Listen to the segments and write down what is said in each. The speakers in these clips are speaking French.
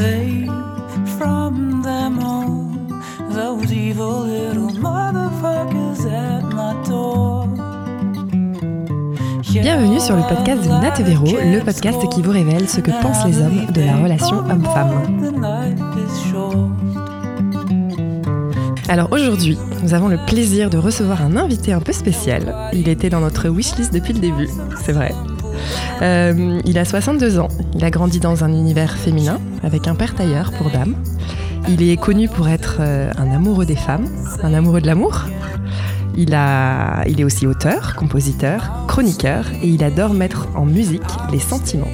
safe from them all. Those evil little motherfuckers at my door. Bienvenue sur le podcast de Nat Véro, le podcast qui vous révèle ce que pensent les hommes de la relation homme-femme. Alors aujourd'hui, nous avons le plaisir de recevoir un invité un peu spécial. Il était dans notre wishlist depuis le début, c'est vrai. Euh, il a 62 ans, il a grandi dans un univers féminin avec un père tailleur pour dames. Il est connu pour être euh, un amoureux des femmes, un amoureux de l'amour. Il, a, il est aussi auteur, compositeur, chroniqueur et il adore mettre en musique les sentiments,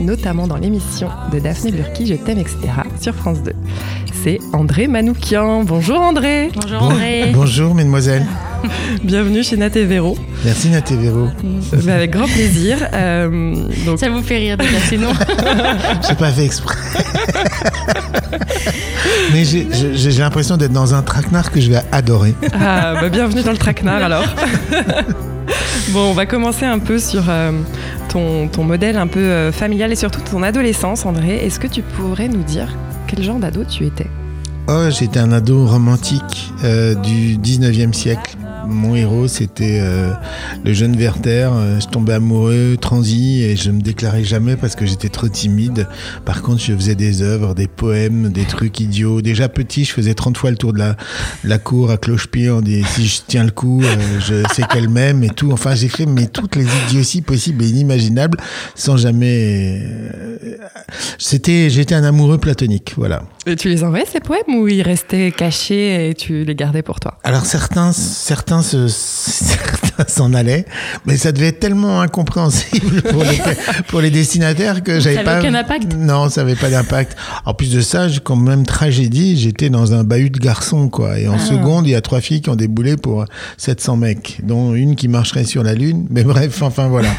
notamment dans l'émission de Daphné Burki Je t'aime, etc. sur France 2. C'est André Manoukian. Bonjour André Bonjour Bon- André. bonjour mesdemoiselles. Bienvenue chez Nat et Véro. Merci Nat et Véro. Mais avec grand plaisir. Euh, donc, Ça vous fait rire déjà, c'est non J'ai pas fait exprès. Mais j'ai- l'impression d'être dans un traquenard que je vais adorer. ah, bah, bienvenue dans le traquenard alors. bon, on va commencer un peu sur euh, ton, ton modèle un peu euh, familial et surtout ton adolescence, André. Est-ce que tu pourrais nous dire quel genre d'ado tu étais? Oh, j'étais un ado romantique euh, du 19e siècle. Mon héros, c'était euh, le jeune Werther. Euh, je tombais amoureux, transi, et je me déclarais jamais parce que j'étais trop timide. Par contre, je faisais des œuvres, des poèmes, des trucs idiots. Déjà petit, je faisais 30 fois le tour de la, de la cour à cloche-pied. On dit si je tiens le coup, euh, je sais qu'elle m'aime et tout. Enfin, j'ai fait mais toutes les idioties possibles et inimaginables sans jamais. C'était, j'étais un amoureux platonique, voilà. Et tu les envoyais ces poèmes ou ils restaient cachés et tu les gardais pour toi? Alors certains, certains se, certains s'en allaient, mais ça devait être tellement incompréhensible pour les, pour les destinataires que j'avais pas. aucun impact Non, ça avait pas d'impact. En plus de ça, quand même tragédie, j'étais dans un bahut de garçons, quoi. Et en Ah. seconde, il y a trois filles qui ont déboulé pour 700 mecs, dont une qui marcherait sur la lune. Mais bref, enfin voilà.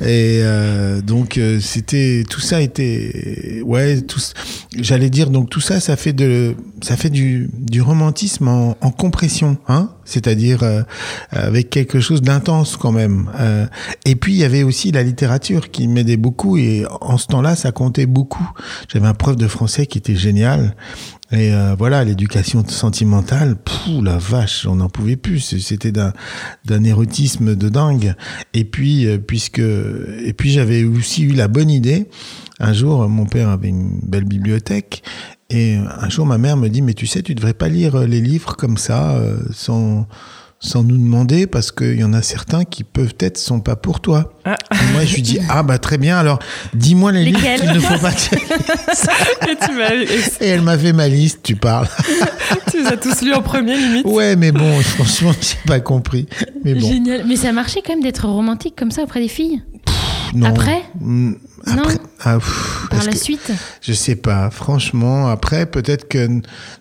Et euh, donc euh, c'était tout ça était ouais tout j'allais dire donc tout ça ça fait de ça fait du, du romantisme en, en compression hein c'est-à-dire euh, avec quelque chose d'intense quand même Euh, et puis il y avait aussi la littérature qui m'aidait beaucoup et en ce temps-là ça comptait beaucoup j'avais un prof de français qui était génial et euh, voilà, l'éducation sentimentale, pfff, la vache, on n'en pouvait plus. C'était d'un érotisme de dingue. Et puis, euh, puisque, et puis j'avais aussi eu la bonne idée. Un jour, mon père avait une belle bibliothèque. Et un jour, ma mère me dit, mais tu sais, tu devrais pas lire les livres comme ça, sans, sans nous demander, parce qu'il y en a certains qui peuvent être sont pas pour toi. Ah. Moi, je lui dis, ah bah très bien, alors dis-moi les livres Lesquels qu'il ne faut pas. que- Et tu, m'as- et Et elle m'a fait ma liste, tu parles. tu les as tous lus en premier limite Ouais, mais bon, franchement, j'ai pas compris. Mais bon, Génial. Mais ça marchait quand même d'être romantique comme ça auprès des filles? Non. Après Mm, Non. Après, ah, pff, Par la que- suite Je sais pas. Franchement, après, peut-être que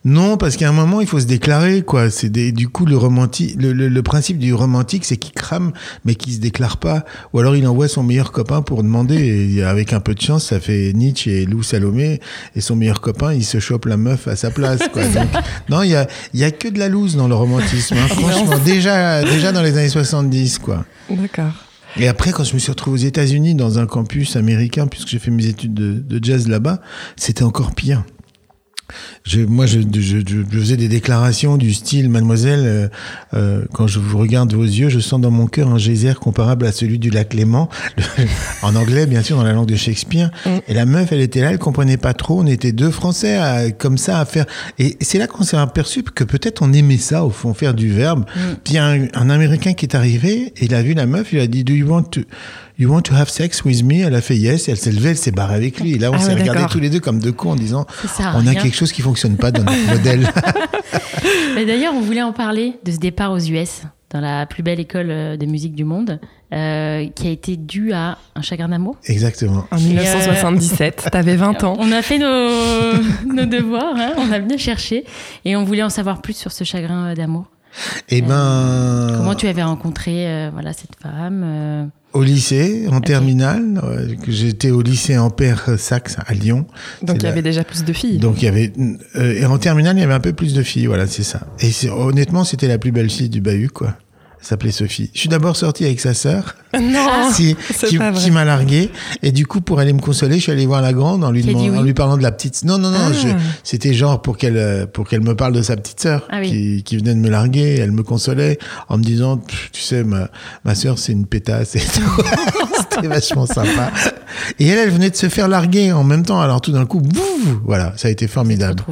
non, parce qu'à un moment, il faut se déclarer, quoi. C'est du coup le romantique, le, le- le principe du romantique, c'est qu'il crame, mais qu'il se déclare pas. Ou alors il envoie son meilleur copain pour demander. Et avec un peu de chance, ça fait Nietzsche et Lou Salomé, et son meilleur copain, il se chope la meuf à sa place, quoi. Donc, non, il y a, il y a que de la loose dans le romantisme. hein. Franchement, déjà, déjà dans les années 70, quoi. D'accord. Et après, quand je me suis retrouvé aux États-Unis dans un campus américain, puisque j'ai fait mes études de, jazz là-bas, c'était encore pire. Je, moi, je, je, je- je faisais des déclarations du style, mademoiselle, euh, euh, quand je vous regarde vos yeux, je sens dans mon cœur un geyser comparable à celui du lac Léman, en anglais, bien sûr, dans la langue de Shakespeare. Et la meuf, elle était là, elle comprenait pas trop. On était deux Français à- comme ça à faire. Et c'est là qu'on s'est aperçu que peut-être on aimait ça, au fond, faire du verbe. Puis y a un, un Américain qui est arrivé, il a vu la meuf, il a dit, Do you want to, you want to have sex with me? Elle a fait yes, et elle s'est levée, elle s'est barrée avec lui. Et là, on Ah s'est ouais, regardés tous les deux comme deux cons en disant, Ça on a rien. quelque chose qui fonctionne pas dans notre modèle. Mais D'ailleurs, on voulait en parler de ce départ aux US, dans la plus belle école euh, de musique du monde, euh, qui a été dû à un chagrin d'amour. Exactement. En 1977, t'avais 20 ans. On a fait nos, nos devoirs, hein, on a bien cherché, et on voulait en savoir plus sur ce chagrin euh, d'amour. Et ben, Comment tu avais rencontré euh, voilà, cette femme euh, au lycée, en terminale, euh, que j'étais au lycée Ampère Saxe à Lyon. Donc il y la- avait déjà plus de filles. Donc il y avait euh, et en terminale il y avait un peu plus de filles, voilà c'est ça. Et c'est- honnêtement c'était la plus belle fille du bahut quoi. S'appelait Sophie. Je suis d'abord sorti avec sa sœur, Non, si, qui, qui m'a largué. Et du coup, pour aller me consoler, je suis allé voir la grande en lui, en lui parlant de la petite. Non, non, non. Ah. C'était genre pour qu'elle euh, pour qu'elle me parle de sa petite sœur Ah oui. qui, qui venait de me larguer. Elle me consolait en me disant, tu sais, ma, ma sœur, c'est une pétasse et tout. C'était vachement sympa. Et elle, elle venait de se faire larguer en même temps. Alors tout d'un coup, bouf, voilà, ça a été formidable.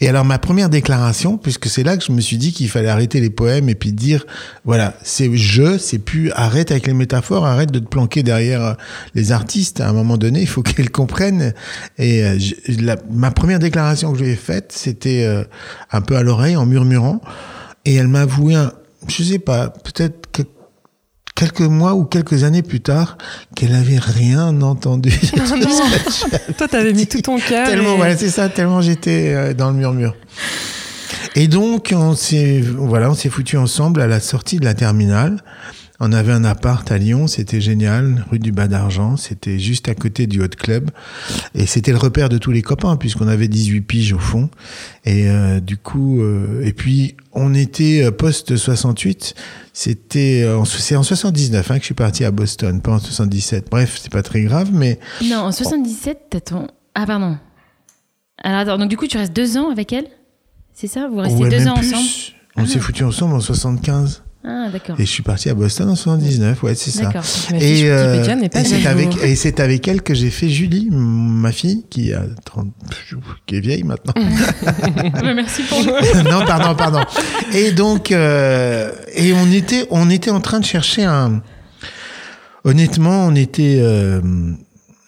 Et alors ma première déclaration, puisque c'est là que je me suis dit qu'il fallait arrêter les poèmes et puis dire, voilà, c'est je, c'est plus arrête avec les métaphores, arrête de te planquer derrière euh, les artistes. À un moment donné, il faut qu'ils comprennent. Et euh, je- la- ma première déclaration que je lui ai faite, c'était euh, un peu à l'oreille, en murmurant. Et elle m'a avoué, un, je sais pas, peut-être que quelques mois ou quelques années plus tard, qu'elle avait rien entendu. Non, non. Toi, t'avais mis tout ton cœur. tellement, et- voilà, c'est ça, tellement j'étais dans le murmure. Et donc, on s'est, voilà, on s'est foutu ensemble à la sortie de la terminale. On avait un appart à Lyon, c'était génial, rue du Bas d'Argent, c'était juste à côté du Hot Club. Et c'était le repère de tous les copains, puisqu'on avait 18 piges au fond. Et euh, du coup, euh, et puis on était euh, post-68, c'était, euh, en- c'est en 79 hein, que je suis parti à Boston, pas en 77. Bref, c'est pas très grave, mais Non, en 77, t'as ton. Ah, pardon. Alors, attends, donc du coup, tu restes deux ans avec elle? C'est ça Vous restez Ouais, deux ans plus. ensemble On s'est foutu ensemble en 75. Ah, d'accord. Et je suis parti à Boston en 79, ouais, c'est ça. Fiche Et, euh, et c'est avec, jour. et c'est avec elle que j'ai fait Julie, ma fille, qui a 30, qui est vieille maintenant. Merci pour nous. non, pardon, pardon. Et donc, euh, et on était, on était en train de chercher un. Honnêtement, on était, euh,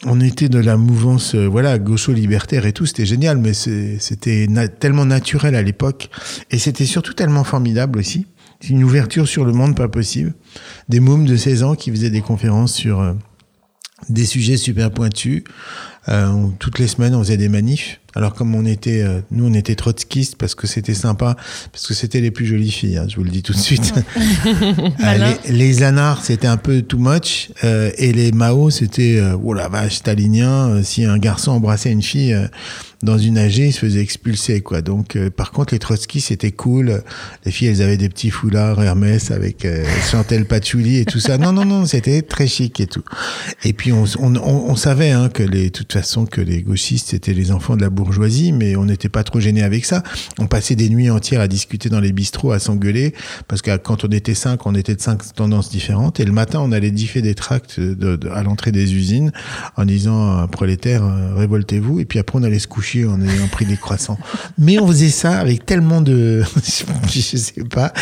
on était de la mouvance, euh, voilà, gaucho-libertaire et tout. C'était génial, mais c'était tellement naturel à l'époque, et c'était surtout tellement formidable aussi. C'est Une ouverture sur le monde pas possible. Des mômes de 16 ans qui faisaient des conférences sur euh, des sujets super pointus. Euh, toutes les semaines, on faisait des manifs. Alors comme on était, euh, nous, on était trotskistes parce que c'était sympa, parce que c'était les plus jolies filles. hein, je vous le dis tout de suite. Euh, les, les anards, c'était un peu too much, euh, et les Mao, c'était oh la vache stalinien. si un garçon embrassait une fille dans une AG, il se faisait expulser quoi. Donc euh, par contre, les trotskistes, c'était cool. Les filles, elles avaient des petits foulards Hermès avec euh, Chantel Patchouli et tout ça. Non non non, c'était très chic et tout. Et puis on, on, on, on savait hein, que les, de toute façon que les gauchistes c'était les enfants de la bourgeoisie, mais on n'était pas trop gênés avec ça. On passait des nuits entières à discuter dans les bistrots, à s'engueuler, parce que quand on était cinq, on était de cinq tendances différentes. Et le matin, on allait differ des tracts à l'entrée des usines en disant euh, prolétaires, euh, révoltez-vous. Et puis après, on allait se coucher en ayant pris des croissants. Mais on faisait ça avec tellement de, je sais pas,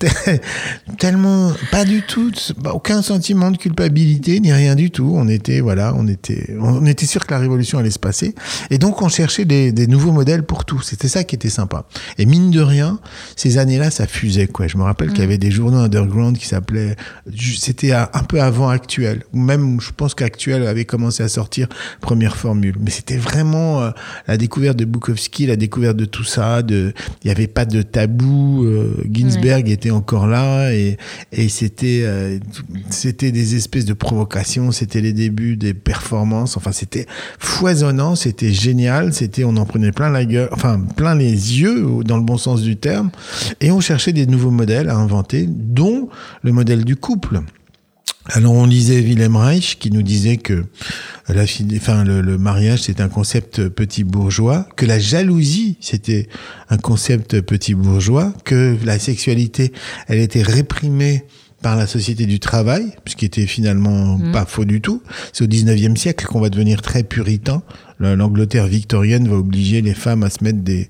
tellement pas du tout, aucun sentiment de culpabilité ni rien du tout. On était voilà, on était on était sûr que la révolution allait se passer et donc on cherchait des, des nouveaux modèles pour tout. C'était ça qui était sympa. Et mine de rien, ces années-là, ça fusait quoi. Je me rappelle qu'il y avait des journaux underground qui s'appelaient, c'était un peu avant Actuel ou même je pense qu'Actuel avait commencé à sortir première formule. Mais c'était vraiment euh, la découverte de Bukowski, la découverte de tout ça. De, il y avait pas de tabou. euh, Ginsberg était encore là et et c'était euh, c'était des espèces de provocations. C'était les débuts des performances. Enfin, c'était foisonnant. C'était génial. C'était on en prenait plein la gueule, enfin plein les yeux dans le bon sens du terme. Et on cherchait des nouveaux modèles à inventer, dont le modèle du couple. Alors on lisait Wilhelm Reich qui nous disait que la enfin le, le mariage c'était un concept petit bourgeois, que la jalousie c'était un concept petit bourgeois, que la sexualité elle était réprimée par la société du travail, ce qui était finalement pas faux du tout. C'est au 19e siècle qu'on va devenir très puritain. Le- L'Angleterre victorienne va obliger les femmes à se mettre des,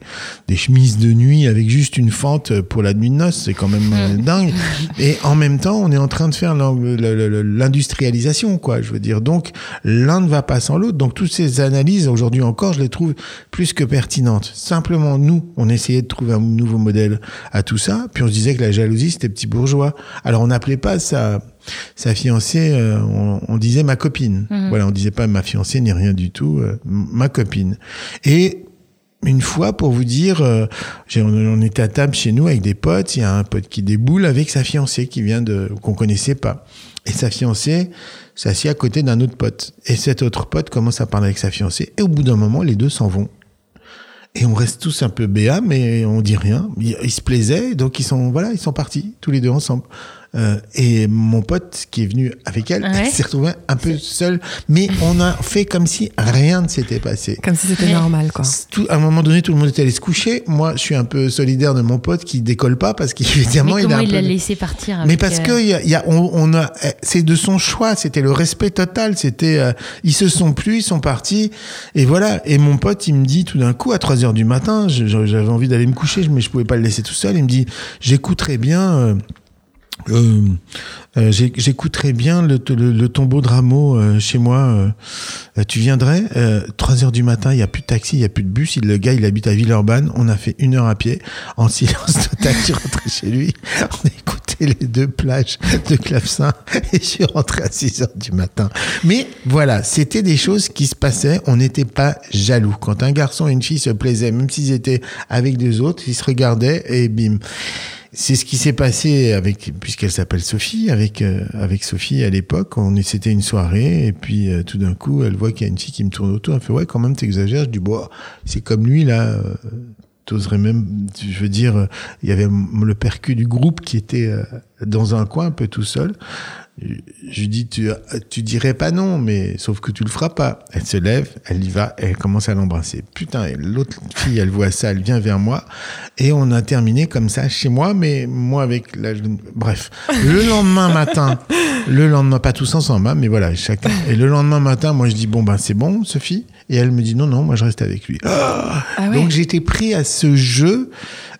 des chemises de nuit avec juste une fente pour la nuit de noces. C'est quand même euh, dingue. Et en même temps, on est en train de faire l'industrialisation, quoi. Je veux dire. Donc, l'un ne va pas sans l'autre. Donc, toutes ces analyses, aujourd'hui encore, je les trouve plus que pertinentes. Simplement, nous, on essayait de trouver un nouveau modèle à tout ça. Puis on se disait que la jalousie, c'était petit bourgeois. Alors, on n'appelait pas ça sa fiancée, euh, on, on disait ma copine. Voilà, on disait pas ma fiancée ni rien du tout, euh, ma copine. Et une fois, pour vous dire, euh, on, était à table chez nous avec des potes. Il y a un pote qui déboule avec sa fiancée qui vient de qu'on connaissait pas. Et sa fiancée s'assied à côté d'un autre pote. Et cet autre pote commence à parler avec sa fiancée. Et au bout d'un moment, les deux s'en vont. Et on reste tous un peu béats, mais on dit rien. Ils se plaisaient, donc ils sont voilà, ils sont partis tous les deux ensemble. Euh, et mon pote qui est venu avec elle, Ouais. s'est retrouvé un peu seul. Mais on a fait comme si rien ne s'était passé. Comme si c'était normal, quoi. Tout- à un moment donné, tout le monde était allé se coucher. Moi, je suis un peu solidaire de mon pote qui décolle pas parce qu'évidemment, il a comment un il peu l'a laissé partir mais parce euh, que il y a, il y a- on, on a, c'est de son choix. C'était le respect total. C'était, euh, ils se sont plus, ils sont partis, et voilà. Et mon pote, il me dit tout d'un coup à 3 heures du matin, j'avais envie d'aller me coucher, mais je pouvais pas le laisser tout seul. Il me dit, j'écouterai bien. Euh, euh, J'écouterai bien le, tombeau de Rameau euh, chez moi. euh, tu viendrais euh, 3 heures du matin, il y a plus de taxi, il y a plus de bus. Le gars, il habite à Villeurbanne. On a fait une heure à pied en silence total. Je suis rentré chez lui. On a écouté les deux plages de clavecin et je suis rentré à 6 heures du matin. Mais voilà, c'était des choses qui se passaient. On n'était pas jaloux. Quand un garçon et une fille se plaisaient, même s'ils étaient avec deux autres, ils se regardaient et bim. C'est ce qui s'est passé avec, puisqu'elle s'appelle Sophie, avec euh, avec Sophie à l'époque. On c'était une soirée et puis euh, tout d'un coup, elle voit qu'il y a une fille qui me tourne autour. Elle fait ouais, quand même, t'exagères. Je dis bon, c'est comme lui là. euh, T'oserais même, je veux dire, il y avait le percu du groupe qui était dans un coin un peu tout seul. Je lui dis, tu, tu dirais pas non, mais sauf que tu le feras pas. Elle se lève, elle y va, elle commence à l'embrasser. Putain, l'autre fille, elle voit ça, elle vient vers moi, et on a terminé comme ça chez moi, mais moi avec la... Bref, le lendemain matin, le lendemain, pas tous ensemble, hein, mais voilà, chacun. Et le lendemain matin, moi je dis, bon ben c'est bon, Sophie, et elle me dit, non, non, moi je reste avec lui. Ah ouais. Donc j'étais pris à ce jeu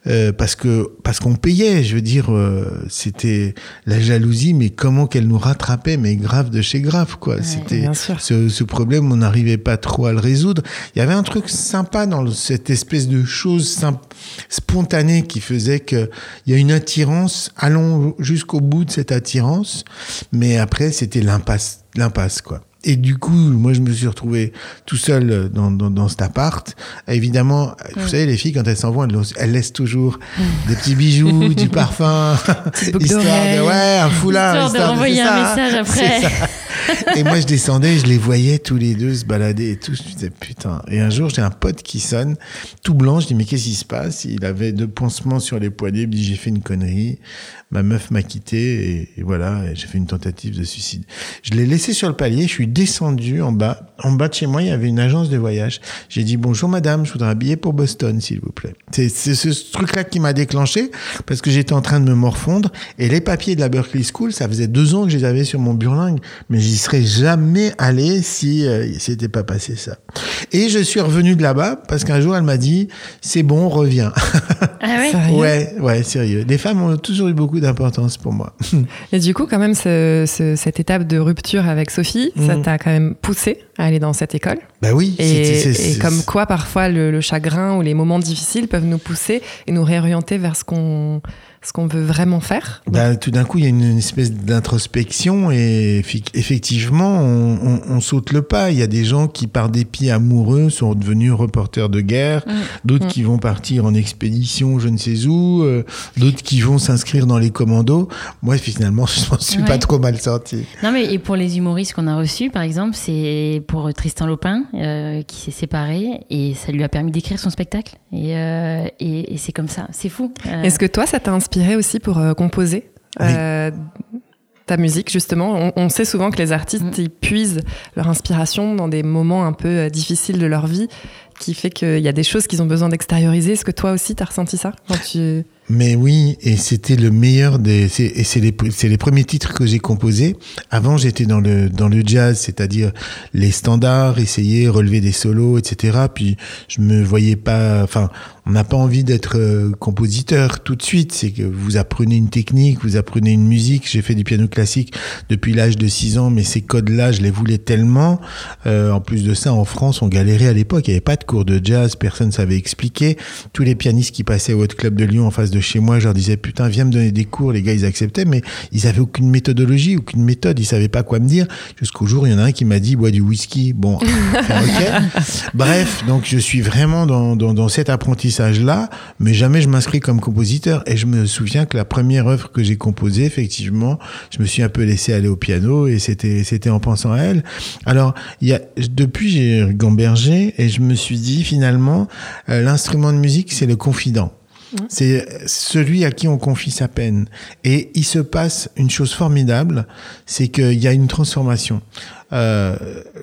euh, parce que parce qu'on payait. Je veux dire, euh, c'était la jalousie, mais comment qu'elle nous rattrapait, mais grave de chez grave quoi. c'était ce, ce problème, on n'arrivait pas trop à le résoudre. Il y avait un truc sympa dans cette espèce de chose spontanée qui faisait que il y a une attirance. Allons jusqu'au bout de cette attirance, mais après c'était l'impasse, l'impasse quoi. Et du coup, moi, je me suis retrouvé tout seul dans, dans, dans cet appart. Évidemment, vous savez, les filles, quand elles s'en vont, elles, laissent- elles laissent toujours des petits bijoux, du parfum, histoire de, ouais, un foulard. Histoire de histoire renvoyer c'est un ça, message après. Et moi, je descendais, je les voyais tous les deux se balader et tout. Je me disais, putain. Et un jour, j'ai un pote qui sonne, tout blanc. Je dis, mais qu'est-ce qui se passe? Il avait deux pansements sur les poignets. Il me dit, j'ai fait une connerie. Ma meuf m'a quitté et, et voilà, et j'ai fait une tentative de suicide. Je l'ai laissé sur le palier. Je suis descendu en bas. En bas de chez moi, il y avait une agence de voyage. J'ai dit, bonjour madame, je voudrais un billet pour Boston, s'il vous plaît. C'est ce truc-là qui m'a déclenché parce que j'étais en train de me morfondre et les papiers de la Berkeley School, ça faisait deux ans que je les avais sur mon burlingue, mais j'y serais jamais allé si euh, il s'était pas passé ça. Et je suis revenu de là-bas parce qu'un jour elle m'a dit, c'est bon, reviens. Ah ouais, ouais, sérieux. Les femmes ont toujours eu beaucoup d'importance pour moi. Et du coup, quand même, ce- ce- cette étape de rupture avec Sophie, ça Mhm. t'a quand même poussé à aller dans cette école. bah oui. Et, c'est- et comme quoi, parfois, le, le chagrin ou les moments difficiles peuvent nous pousser et nous réorienter vers ce qu'on ce qu'on veut vraiment faire. Bah, tout d'un coup, il y a une, une espèce d'introspection et effectivement, on, on- on saute le pas. Il y a des gens qui, par dépit amoureux, sont devenus reporters de guerre, Mm. d'autres Mm. qui vont partir en expédition, je ne sais où, euh, d'autres qui vont s'inscrire dans les commandos. Moi, finalement, je m'en suis pas trop mal sorti. Non, mais et pour les humoristes qu'on a reçus, par exemple, c'est pour Tristan Lopin, euh, qui s'est séparé et ça lui a permis d'écrire son spectacle. Et, euh, et, et c'est comme ça, c'est fou. Euh, Est-ce que toi, ça t'a inspiré aussi pour euh, composer Oui. euh, ta musique, justement? On, on sait souvent que les artistes, Mm. ils puisent leur inspiration dans des moments un peu euh, difficiles de leur vie, qui fait qu'il y a des choses qu'ils ont besoin d'extérioriser. Est-ce que toi aussi, t'as ressenti ça quand tu... Mais oui, et c'était le meilleur des. Et c'est les, les premiers titres que j'ai composés. Avant, j'étais dans le dans le jazz, c'est-à-dire les standards, essayer, relever des solos, etc. Puis je me voyais pas. Enfin, on n'a pas envie d'être euh, compositeur tout de suite. C'est que vous apprenez une technique, vous apprenez une musique. J'ai fait du piano classique depuis l'âge de 6 ans, mais ces codes-là, je les voulais tellement. Euh, en plus de ça, en France, on galérait à l'époque. Il n'y avait pas de cours de jazz, personne ne savait expliquer. Tous les pianistes qui passaient au Hot Club de Lyon en face de chez moi, je leur disais putain, viens me donner des cours. Les gars, ils acceptaient, mais ils avaient aucune méthodologie, aucune méthode. Ils savaient pas quoi me dire. Jusqu'au jour, il y en a un qui m'a dit bois du whisky. Bon. Bref, donc je suis vraiment dans, dans, dans cet apprentissage-là, mais jamais je m'inscris comme compositeur. Et je me souviens que la première œuvre que j'ai composée, effectivement, je me suis un peu laissé aller au piano et c'était c'était en pensant à elle. Alors, il y a depuis j'ai gambergé et je me suis dit finalement, euh, l'instrument de musique c'est le confident. C'est celui à qui on confie sa peine. Et il se passe une chose formidable, c'est qu'il y a une transformation. Euh,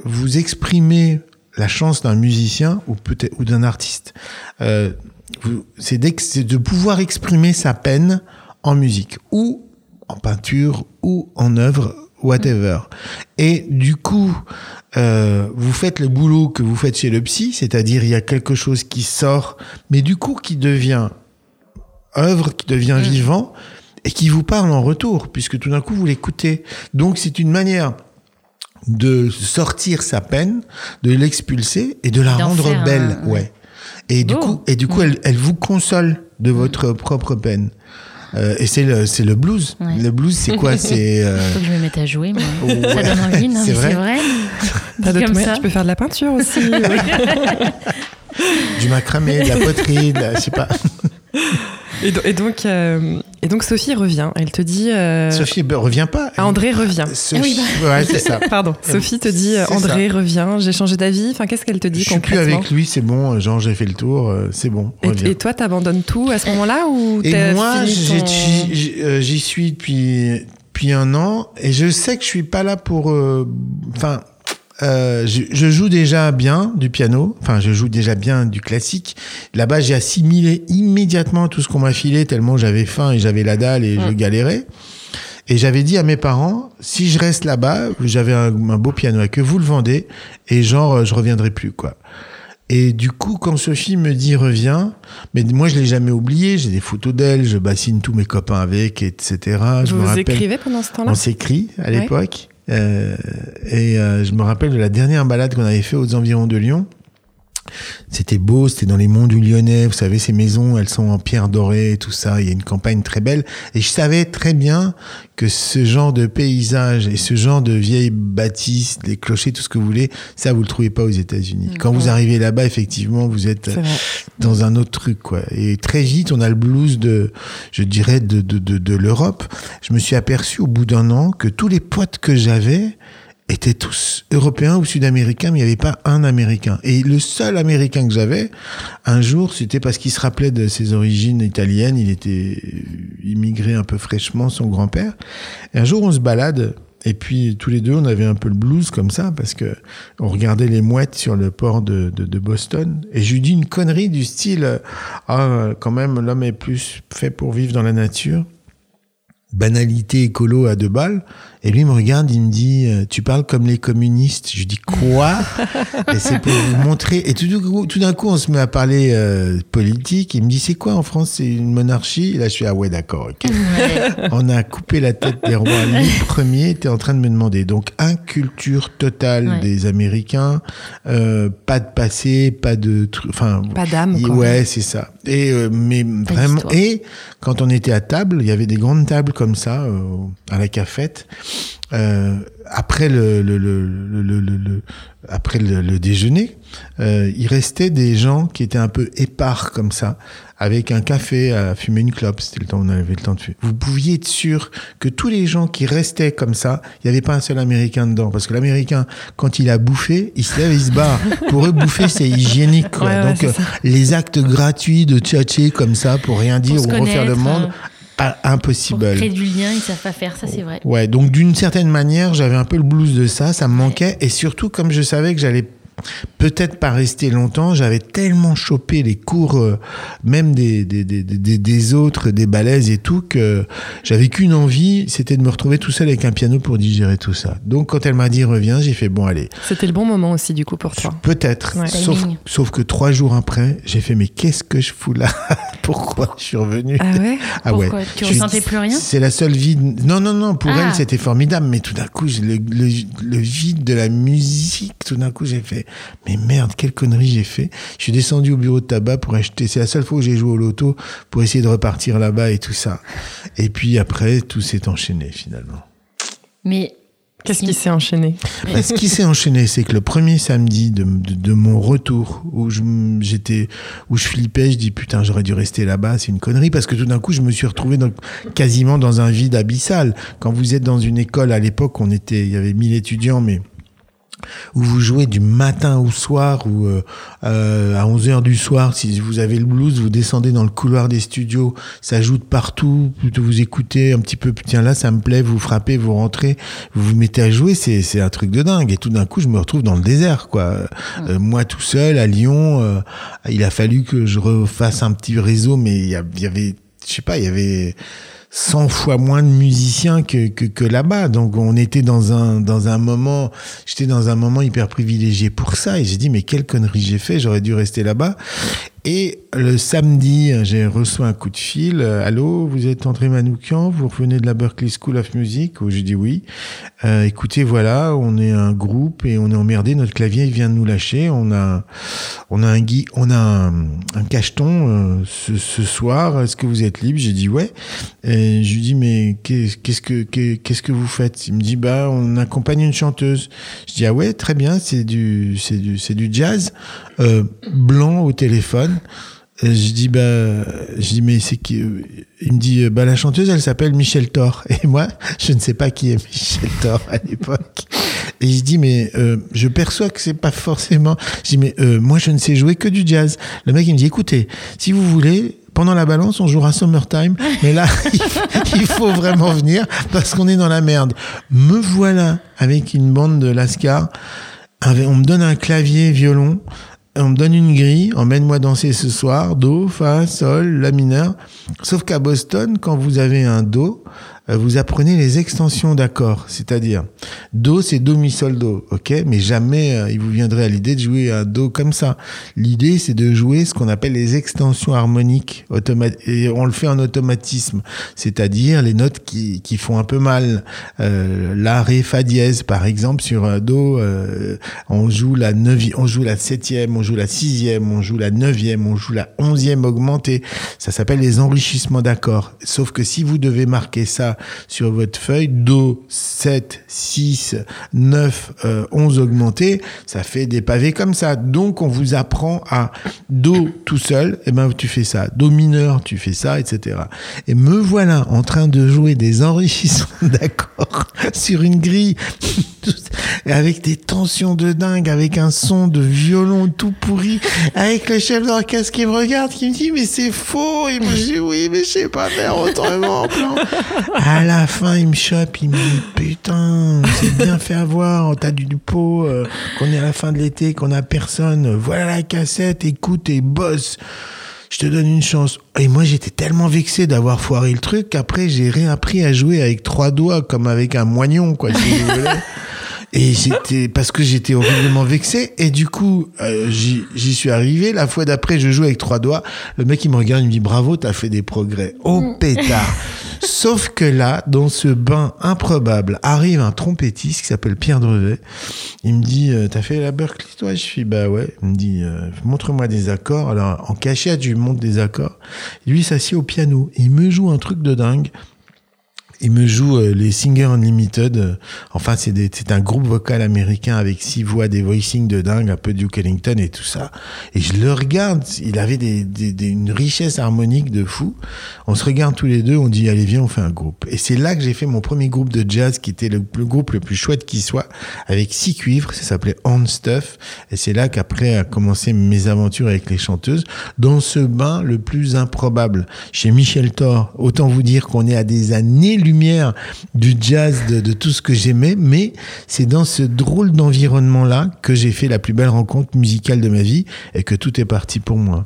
vous exprimez la chance d'un musicien ou peut-être ou d'un artiste. Euh, c'est de pouvoir exprimer sa peine en musique ou en peinture ou en œuvre, whatever. Et du coup, euh, vous faites le boulot que vous faites chez le psy, c'est-à-dire il y a quelque chose qui sort, mais du coup qui devient œuvre, qui devient vivant et qui vous parle en retour, puisque tout d'un coup vous l'écoutez. Donc c'est une manière de sortir sa peine, de l'expulser et de la rendre belle, un- ouais. Et du coup, et du coup, elle, elle vous console de votre propre peine. Euh, et c'est le, c'est le blues. Ouais. Le blues, c'est quoi? C'est euh, Faut que je me mette à jouer, moi. Ouais. Ça donne envie, non, C'est mais vrai. c'est vrai. T'as d'autres comme moyens, ça. tu peux faire de la peinture aussi. du macramé, de la poterie, de la, je sais pas. et, do- et donc, euh, et donc Sophie revient. Elle te dit. euh, Sophie, ben, reviens pas. ah, André revient. Sophie, Ah ouais, c'est ça. Pardon. Sophie te dit euh, André revient. J'ai changé d'avis. Enfin, qu'est-ce qu'elle te dit Je suis plus avec lui, c'est bon. Genre, j'ai fait le tour, euh, c'est bon. et, reviens. et toi, t'abandonnes tout à ce moment-là ou Et moi, ton- j'y euh, suis depuis, depuis un an et je sais que je suis pas là pour. euh, Enfin, euh, je, je joue déjà bien du piano. Enfin, je joue déjà bien du classique. Là-bas, j'ai assimilé immédiatement tout ce qu'on m'a filé tellement j'avais faim et j'avais la dalle et je galérais. Et j'avais dit à mes parents, si je reste là-bas, j'avais un, un beau piano, que vous le vendez, et genre, euh, je reviendrai plus, quoi. Et du coup, quand Sophie me dit reviens, mais moi je l'ai jamais oublié, j'ai des photos d'elle, je bassine tous mes copains avec, etc. je Vous me vous rappelle, écrivez pendant ce temps-là? On s'écrit à Ouais. l'époque, et euh, je me rappelle de la dernière balade qu'on avait fait aux environs de Lyon. C'était beau, c'était dans les monts du Lyonnais, vous savez, ces maisons, elles sont en pierre dorée, tout ça, il y a une campagne très belle. Et je savais très bien que ce genre de paysage et ce genre de vieilles bâtisses, des clochers, tout ce que vous voulez, ça, vous le trouvez pas aux États-Unis. Quand vous arrivez là-bas, effectivement, vous êtes dans un autre truc, quoi. Et très vite, on a le blues de, je dirais, de, de, de, de l'Europe. Je me suis aperçu au bout d'un an que tous les potes que j'avais étaient tous européens ou sud-américains, mais il n'y avait pas un américain. Et le seul américain que j'avais, un jour, c'était parce qu'il se rappelait de ses origines italiennes. Il était immigré un peu fraîchement, son grand-père. Et un jour, on se balade. Et puis tous les deux, on avait un peu le blues comme ça parce que on regardait les mouettes sur le port de, Boston. Et je lui dis une connerie du style euh, ah quand même l'homme est plus fait pour vivre dans la nature. Banalité écolo à deux balles. Et lui il me regarde, il me dit euh, tu parles comme les communistes. Je dis quoi Et c'est pour vous montrer. Et tout, d'un coup- tout d'un coup, on se met à parler euh, politique. Il me dit c'est quoi en France C'est une monarchie? Et là, je suis ah ouais d'accord. ok. Ouais. On a coupé la tête des rois. Lui premier était en train de me demander. Donc, inculture totale Ouais. des Américains, euh, pas de passé, pas de truc. Enfin, Pas d'âme. Ouais, c'est ça. Et euh, mais vraiment. Et quand on était à table, il y avait des grandes tables comme ça euh, à la cafette. Euh, après le, le, le, le, le- le- le- après le, le déjeuner, euh, il restait des gens qui étaient un peu épars comme ça, avec un café à fumer une clope. C'était le temps où on avait le temps de fumer. Vous pouviez être sûr que tous les gens qui restaient comme ça, il n'y avait pas un seul Américain dedans, parce que l'Américain, quand il a bouffé, il se lève, il se barre. Pour eux, bouffer, c'est hygiénique. Quoi. Ouais, ouais, Donc euh, les actes gratuits de tchatcher comme ça pour rien dire ou refaire le monde, pas Pour impossible. créer du lien, ils savent pas faire, ça c'est vrai. Ouais, donc d'une certaine manière, j'avais un peu le blues de ça, ça me manquait. Et surtout, comme je savais que j'allais peut-être pas rester longtemps, j'avais tellement chopé les cours, euh, même des, des, des, des, des autres, des balaises et tout, que j'avais qu'une envie, c'était de me retrouver tout seul avec un piano pour digérer tout ça. Donc quand elle m'a dit reviens, j'ai fait bon, allez, C'était le bon moment aussi, du coup, pour toi. peut-être. Ouais. Sauf, que trois jours après, j'ai fait mais qu'est-ce que je fous là? Pourquoi je suis revenu? Ah ouais? Ah ouais. Pourquoi? Tu Je- ressentais plus rien? C'est la seule vie. Non, non, non. Pour Ah. elle, c'était formidable. Mais tout d'un coup, le, le, le vide de la musique. Tout d'un coup, j'ai fait. Mais merde, quelle connerie j'ai fait. Je suis descendu au bureau de tabac pour acheter. C'est la seule fois où j'ai joué au loto pour essayer de repartir là-bas et tout ça. Et puis après, tout s'est enchaîné finalement. Mais Qu'est-ce qui s'est enchaîné? Bah, ce qui s'est enchaîné, c'est que le premier samedi de, de, de mon retour, où je, j'étais, où je flippais, je dis putain, j'aurais dû rester là-bas, c'est une connerie, parce que tout d'un coup, je me suis retrouvé dans, quasiment dans un vide abyssal. Quand vous êtes dans une école, à l'époque, on était, il y avait 1000 étudiants, mais où vous jouez du matin au soir ou euh, euh, à 11h du soir. Si vous avez le blues, vous descendez dans le couloir des studios, ça joue de partout, vous écoutez un petit peu, tiens là ça me plaît, vous frappez, vous rentrez, vous vous mettez à jouer, c'est, c'est un truc de dingue. Et tout d'un coup, je me retrouve dans le désert, quoi. Euh, moi tout seul à Lyon, euh, il a fallu que je refasse un petit réseau, mais il y, y avait, je sais pas, il y avait 100 fois moins de musiciens que, que, là-bas. Donc on était dans un, dans un moment, j'étais dans un moment hyper privilégié pour ça. Et j'ai dit, mais quelle connerie j'ai fait, j'aurais dû rester là-bas. Et le samedi, j'ai reçu un coup de fil. Euh, Allô, vous êtes André Manoukian, vous revenez de la Berklee School of Music? Où j'ai dit oui. Euh, écoutez, voilà, on est un groupe et on est emmerdé. Notre clavier il vient de nous lâcher. On a, on a un gui, on a un, cacheton euh, ce, soir. Est-ce que vous êtes libre? J'ai dit ouais. Et je lui dis mais qu'est- qu'est-ce que vous faites? Il me dit bah on accompagne une chanteuse. Je dis ah ouais très bien c'est du jazz euh, blanc au téléphone. Et je dis bah je dis mais c'est qui euh, il me dit bah la chanteuse elle s'appelle Michel Thor et moi je ne sais pas qui est Michel Thor à l'époque et je dis mais euh, je perçois que c'est pas forcément je dis mais euh, moi je ne sais jouer que du jazz le mec il me dit écoutez si vous voulez pendant la balance, on jouera Summertime, mais là, il faut vraiment venir parce qu'on est dans la merde. Me voilà avec une bande de Lascar. On me donne un clavier violon, on me donne une grille, emmène-moi danser ce soir, do, fa, sol, la mineur. Sauf qu'à Boston, quand vous avez un do, vous apprenez les extensions d'accords, c'est-à-dire do c'est do mi sol do, ok, mais jamais euh, il vous viendrait à l'idée de jouer un do comme ça. L'idée c'est de jouer ce qu'on appelle les extensions harmoniques et on le fait en automatisme, c'est-à-dire les notes qui, qui font un peu mal. Euh, la ré fa dièse par exemple sur un do, euh, on joue la neuvième, on joue la septième, on joue la sixième, on joue la neuvième, on joue la onzième augmentée. Ça s'appelle les enrichissements d'accords. Sauf que si vous devez marquer ça sur votre feuille, Do 7, 6, 9, euh, 11 augmenté, ça fait des pavés comme ça. Donc on vous apprend à Do tout seul, et ben tu fais ça. Do mineur, tu fais ça, etc. Et me voilà en train de jouer des enrichissements d'accords sur une grille avec des tensions de dingue, avec un son de violon tout pourri, avec le chef d'orchestre qui me regarde, qui me dit mais c'est faux, et moi je dis oui mais je sais pas faire autrement. À la fin il me chope, il me dit putain, c'est bien fait avoir, t'as du, du pot, euh, qu'on est à la fin de l'été, qu'on a personne, voilà la cassette, écoute et bosse. Je te donne une chance. Et moi, j'étais tellement vexé d'avoir foiré le truc qu'après, j'ai réappris à jouer avec trois doigts, comme avec un moignon, quoi. si vous voulez. Et j'étais parce que j'étais horriblement vexé et du coup euh, j'y j'y suis arrivé. La fois d'après, je joue avec trois doigts. Le mec il me regarde, il me dit bravo, t'as fait des progrès. Oh pétard. Sauf que là, dans ce bain improbable, arrive un trompettiste qui s'appelle Pierre Drevet. Il me dit euh, t'as fait la Berkeley toi? Je suis bah ouais. Il me dit euh, montre-moi des accords. Alors en cachette, je lui montre des accords. Lui s'assied au piano il me joue un truc de dingue. Il me joue euh, les Singer Unlimited. enfin, c'est un groupe vocal américain avec six voix, des voicings de dingue, un peu Duke Ellington et tout ça. Et je le regarde. Il avait des, des- des- une richesse harmonique de fou. On se regarde tous les deux. On dit allez viens, on fait un groupe. Et c'est là que j'ai fait mon premier groupe de jazz, qui était le, le groupe le plus chouette qui soit, avec six cuivres. Ça s'appelait On Stuff. Et c'est là qu'après a commencé mes aventures avec les chanteuses. Dans ce bain le plus improbable, chez Michel Thor. Autant vous dire qu'on est à des années-lumière du jazz, de, de tout ce que j'aimais, mais c'est dans ce drôle d'environnement-là que j'ai fait la plus belle rencontre musicale de ma vie et que tout est parti pour moi.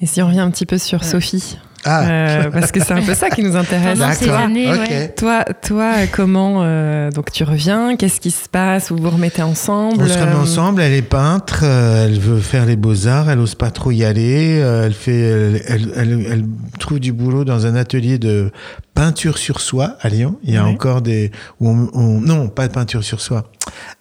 Et si on revient un petit peu sur Sophie, Ah, euh, parce que c'est un peu ça qui nous intéresse. Ces années, ouais. Toi, toi, comment euh, donc tu reviens Qu'est-ce qui se passe Vous vous remettez ensemble On se remet euh, ensemble, elle est peintre, euh, elle veut faire les beaux-arts, elle ose pas trop y aller, euh, elle fait, elle, elle, elle- elle trouve du boulot dans un atelier de peinture sur soie à Lyon. Il y a Ouais. encore des, où on, on- non, pas de peinture sur soie.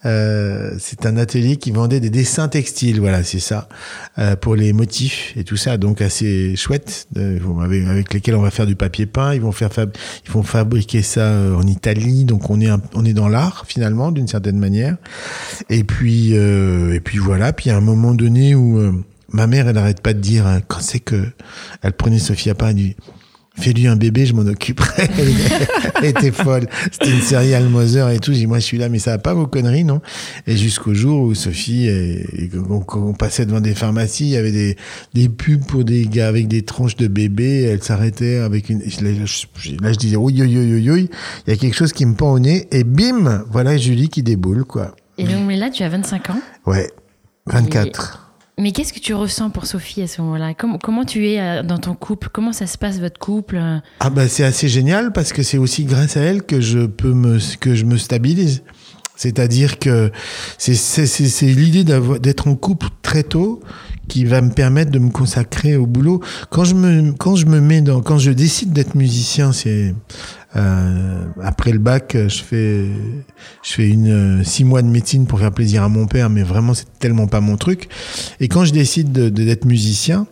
Euh, c'est un atelier qui vendait des dessins textiles, voilà, c'est ça, euh, pour les motifs et tout ça, donc assez chouette, euh, avec, avec lesquels on va faire du papier peint. Ils vont faire, fab- ils vont fabriquer ça euh, en Italie, donc on est, un- on est dans l'art finalement d'une certaine manière. Et puis, euh, et puis voilà. Puis à un moment donné où euh, ma mère, elle arrête pas de dire euh, quand c'est que elle prenait Sophie à part, elle dit fais-lui un bébé, je m'en occuperai. Elle, était folle. C'était une serial mother et tout. J'ai dit, moi, je suis là, mais ça va pas vos conneries, non? Et jusqu'au jour où Sophie, et, et on, on passait devant des pharmacies, il y avait des, des pubs pour des gars avec des tronches de bébés. Elle s'arrêtait avec une. Là, je, là, je disais, oui, oui, oui, oui, oui. Il y a quelque chose qui me pend au nez. Et bim, voilà Julie qui déboule, quoi. Et donc, mais là, tu as 25 ans. Ouais, 24. Mais qu'est-ce que tu ressens pour Sophie à ce moment-là? Comment, tu es euh, dans ton couple? Comment ça se passe, votre couple? Ah bah c'est assez génial parce que c'est aussi grâce à elle que je peux me que je me stabilise. C'est-à-dire que c'est l'idée d'être en couple très tôt qui va me permettre de me consacrer au boulot. Quand je me quand je me mets dans quand je décide d'être musicien, c'est euh, après le bac, je fais je fais une euh, six mois de médecine pour faire plaisir à mon père, mais vraiment c'est tellement pas mon truc. Et quand je décide de- de- d'être musicien,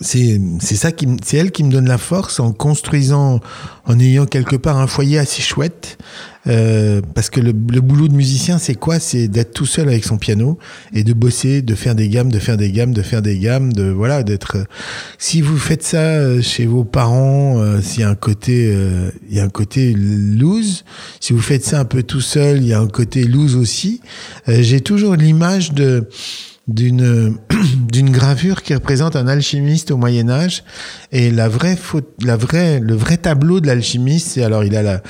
c'est ça qui c'est elle qui me donne la force en construisant en ayant quelque part un foyer assez chouette. Euh, parce que le, le boulot de musicien c'est quoi? C'est d'être tout seul avec son piano et de bosser de faire des gammes de faire des gammes de faire des gammes de voilà d'être si vous faites ça euh, chez vos parents euh, s'il y a un côté euh, il y a un côté loose. Si vous faites ça un peu tout seul il y a un côté loose aussi. Euh, j'ai toujours l'image de d'une d'une gravure qui représente un alchimiste au Moyen Âge et la vraie faute, la vraie le vrai tableau de l'alchimiste c'est alors il a la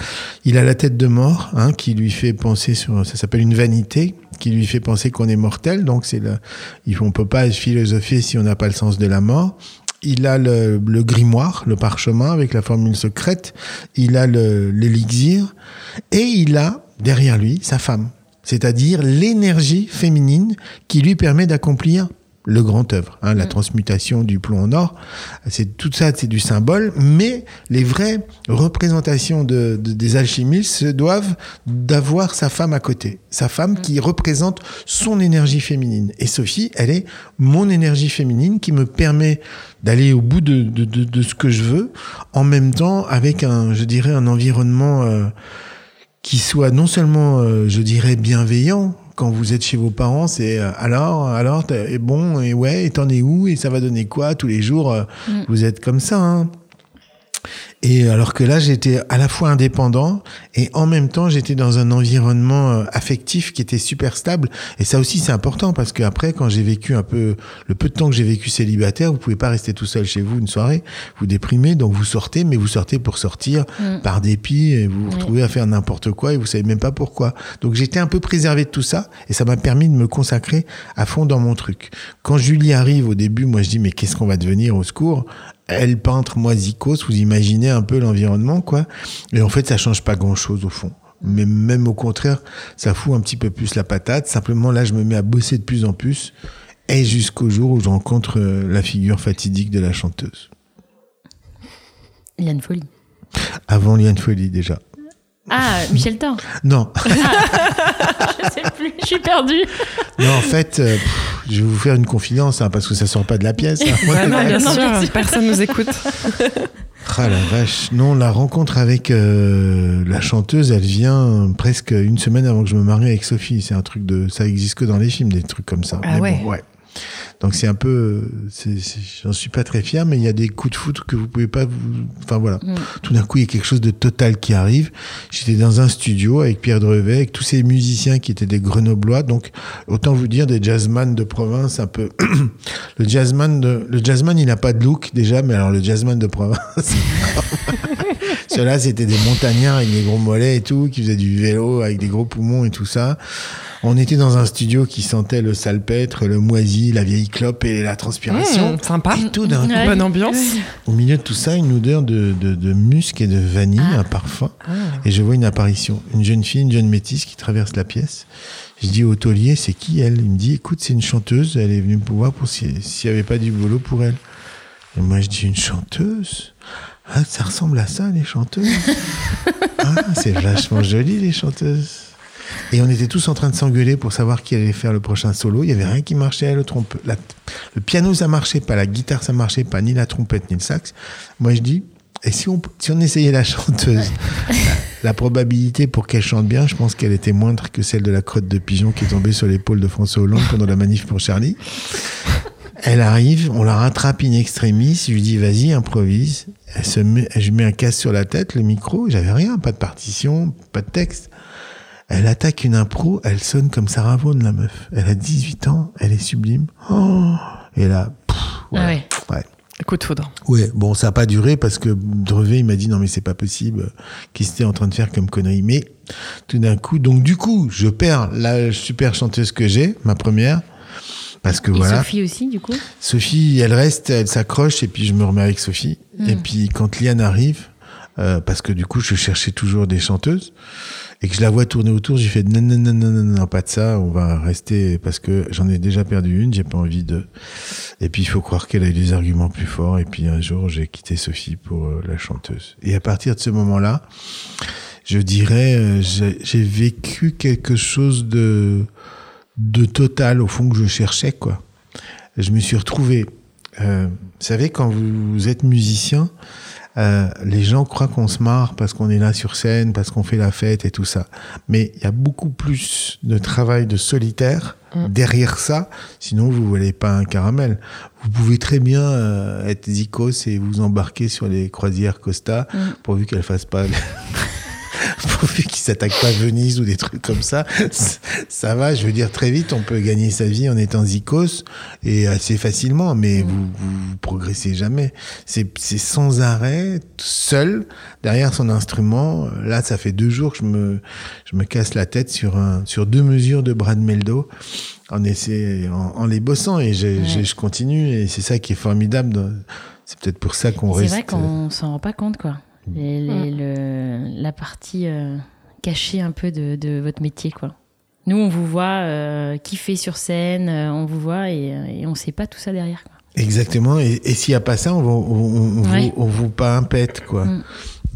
il a la tête de mort hein, qui lui fait penser sur ça s'appelle une vanité qui lui fait penser qu'on est mortel donc c'est le on peut pas philosopher si on n'a pas le sens de la mort il a le, le grimoire, le parchemin avec la formule secrète. Il a l'élixir. Et il a, derrière lui, sa femme. C'est-à-dire l'énergie féminine qui lui permet d'accomplir le grand œuvre, hein, la transmutation du plomb en or. C'est tout ça, c'est du symbole, mais les vraies représentations de, de- des alchimistes se doivent d'avoir sa femme à côté, sa femme qui représente son énergie féminine. Et Sophie, elle est mon énergie féminine qui me permet d'aller au bout de, de, de, de ce que je veux, en même temps avec un, je dirais, un environnement euh, qui soit non seulement, euh, je dirais, bienveillant. Quand vous êtes chez vos parents, c'est euh, alors, alors, et bon, et ouais, et t'en es où, et ça va donner quoi tous les jours. euh, Vous êtes comme ça. Hein. Et alors que là, j'étais à la fois indépendant et en même temps, j'étais dans un environnement euh, affectif qui était super stable. Et ça aussi, c'est important parce qu'après, quand j'ai vécu un peu, le peu de temps que j'ai vécu célibataire, vous pouvez pas rester tout seul chez vous une soirée, vous déprimez, donc vous sortez, mais vous sortez pour sortir par dépit et vous vous retrouvez à faire n'importe quoi et vous savez même pas pourquoi. Donc j'étais un peu préservé de tout ça et ça m'a permis de me consacrer à fond dans mon truc. Quand Julie arrive au début, moi je dis mais qu'est-ce qu'on va devenir au secours? Elle peintre, moi Zikos, vous imaginez un peu l'environnement, quoi. Et en fait, ça change pas grand-chose au fond. Mais même au contraire, ça fout un petit peu plus la patate. Simplement, là, je me mets à bosser de plus en plus. Et jusqu'au jour où je rencontre euh, la figure fatidique de la chanteuse. Liane Folie. Avant Liane Folie, déjà. Ah, Michel Thor. Non, Je sais plus, je suis perdue. non, en fait, euh, pff, je vais vous faire une confidence, hein, parce que ça sort pas de la pièce. hein. Ouais, non, bien sûr, bien sûr. personne nous écoute. Ah la vache. Non, la rencontre avec euh, la chanteuse, elle vient presque une semaine avant que je me marie avec Sophie. C'est un truc de, ça existe que dans les films, des trucs comme ça. Ah Mais ouais. bon, ouais. Donc c'est un peu, j'en suis pas très fier, mais il y a des coups de foudre que vous pouvez pas vous, enfin voilà. Mm. Tout d'un coup, il y a quelque chose de total qui arrive. J'étais dans un studio avec Pierre Drevet, avec tous ces musiciens qui étaient des Grenoblois, donc autant vous dire des jazzman de province un peu. le jazzman de, le jazzman, il n'a pas de look déjà, mais alors le jazzman de province. Ceux-là, c'était des montagnards avec des gros mollets et tout, qui faisaient du vélo avec des gros poumons et tout ça. On était dans un studio qui sentait le salpêtre, le moisi, la vieille clope et la transpiration. Mmh, sympa. Et tout d'un coup, Ouais. Bonne ambiance. au milieu de tout ça, une odeur de, de, de musc et de vanille, un parfum. Et je vois une apparition. Une jeune fille, une jeune métisse qui traverse la pièce. Je dis au taulier, c'est qui elle? Il me dit, écoute, c'est une chanteuse. Elle est venue me voir pour si- s'il n'y avait pas du boulot pour elle. Et moi, je dis, une chanteuse? Ah, ça ressemble à ça, les chanteuses? ah, c'est vachement joli, les chanteuses. Et on était tous en train de s'engueuler pour savoir qui allait faire le prochain solo. Il y avait rien qui marchait. Le, trompe, la- le piano, ça marchait pas. La guitare, ça marchait pas. Ni la trompette, ni le sax. Moi, je dis, et si on, si on essayait la chanteuse la, la probabilité pour qu'elle chante bien, je pense qu'elle était moindre que celle de la crotte de pigeon qui est tombée sur l'épaule de François Hollande pendant la manif pour Charlie. Elle arrive, on la rattrape in extremis, je lui dis vas-y, improvise. Elle se met, je mets un casque sur la tête, le micro, j'avais rien, pas de partition, pas de texte. Elle attaque une impro, elle sonne comme Sarah Vaughan, la meuf. Elle a 18 ans, elle est sublime. Oh et là, pff, ouais, Ah ouais. ouais. Coup de foudre. Ouais, bon, ça n'a pas duré parce que Drevet, il m'a dit non, mais c'est pas possible. Qu'est-ce que t'es en train de faire comme connerie Mais tout d'un coup, donc du coup, je perds la super chanteuse que j'ai, ma première. Parce que Et voilà. Sophie aussi, du coup? Sophie, elle reste, elle s'accroche et puis je me remets avec Sophie. Et puis quand Liane arrive, euh, parce que du coup je cherchais toujours des chanteuses et que je la vois tourner autour, j'ai fait non non non non non pas de ça, on va rester parce que j'en ai déjà perdu une, j'ai pas envie de. Et puis il faut croire qu'elle a eu des arguments plus forts et puis un jour j'ai quitté Sophie pour euh, la chanteuse. Et à partir de ce moment-là, je dirais euh, j'ai vécu quelque chose de de total au fond que je cherchais quoi je me suis retrouvé. Vous savez, quand vous êtes musicien, euh, les gens croient qu'on se marre parce qu'on est là sur scène, parce qu'on fait la fête et tout ça. Mais il y a beaucoup plus de travail de solitaire derrière ça. Sinon, vous ne voulez pas un caramel. Vous pouvez très bien euh, être zikos et vous embarquer sur les croisières Costa, pourvu qu'elles fassent pas. pourvu qu'ils s'attaquent pas à Venise ou des trucs comme ça, ça va. Je veux dire, très vite, on peut gagner sa vie en étant zikos et assez facilement, mais vous, vous, vous progressez jamais. C'est c'est sans arrêt, seul, derrière son instrument. Là, ça fait deux jours que je me, je me casse la tête sur, un, sur deux mesures de Brad Meldo en, essaie, en, en les bossant et je, je, je continue et c'est ça qui est formidable. C'est peut-être pour ça qu'on C'est reste. vrai qu'on s'en rend pas compte, quoi. Les- les- le- la partie euh, cachée un peu de, de votre métier, quoi. Nous, on vous voit euh, kiffer sur scène, euh, on vous voit et, euh, et on sait pas tout ça derrière, quoi. Exactement. Et, et s'il n'y a pas ça, on, va- on, on, on Ouais. vous, on vous pas un pet, quoi. Mm.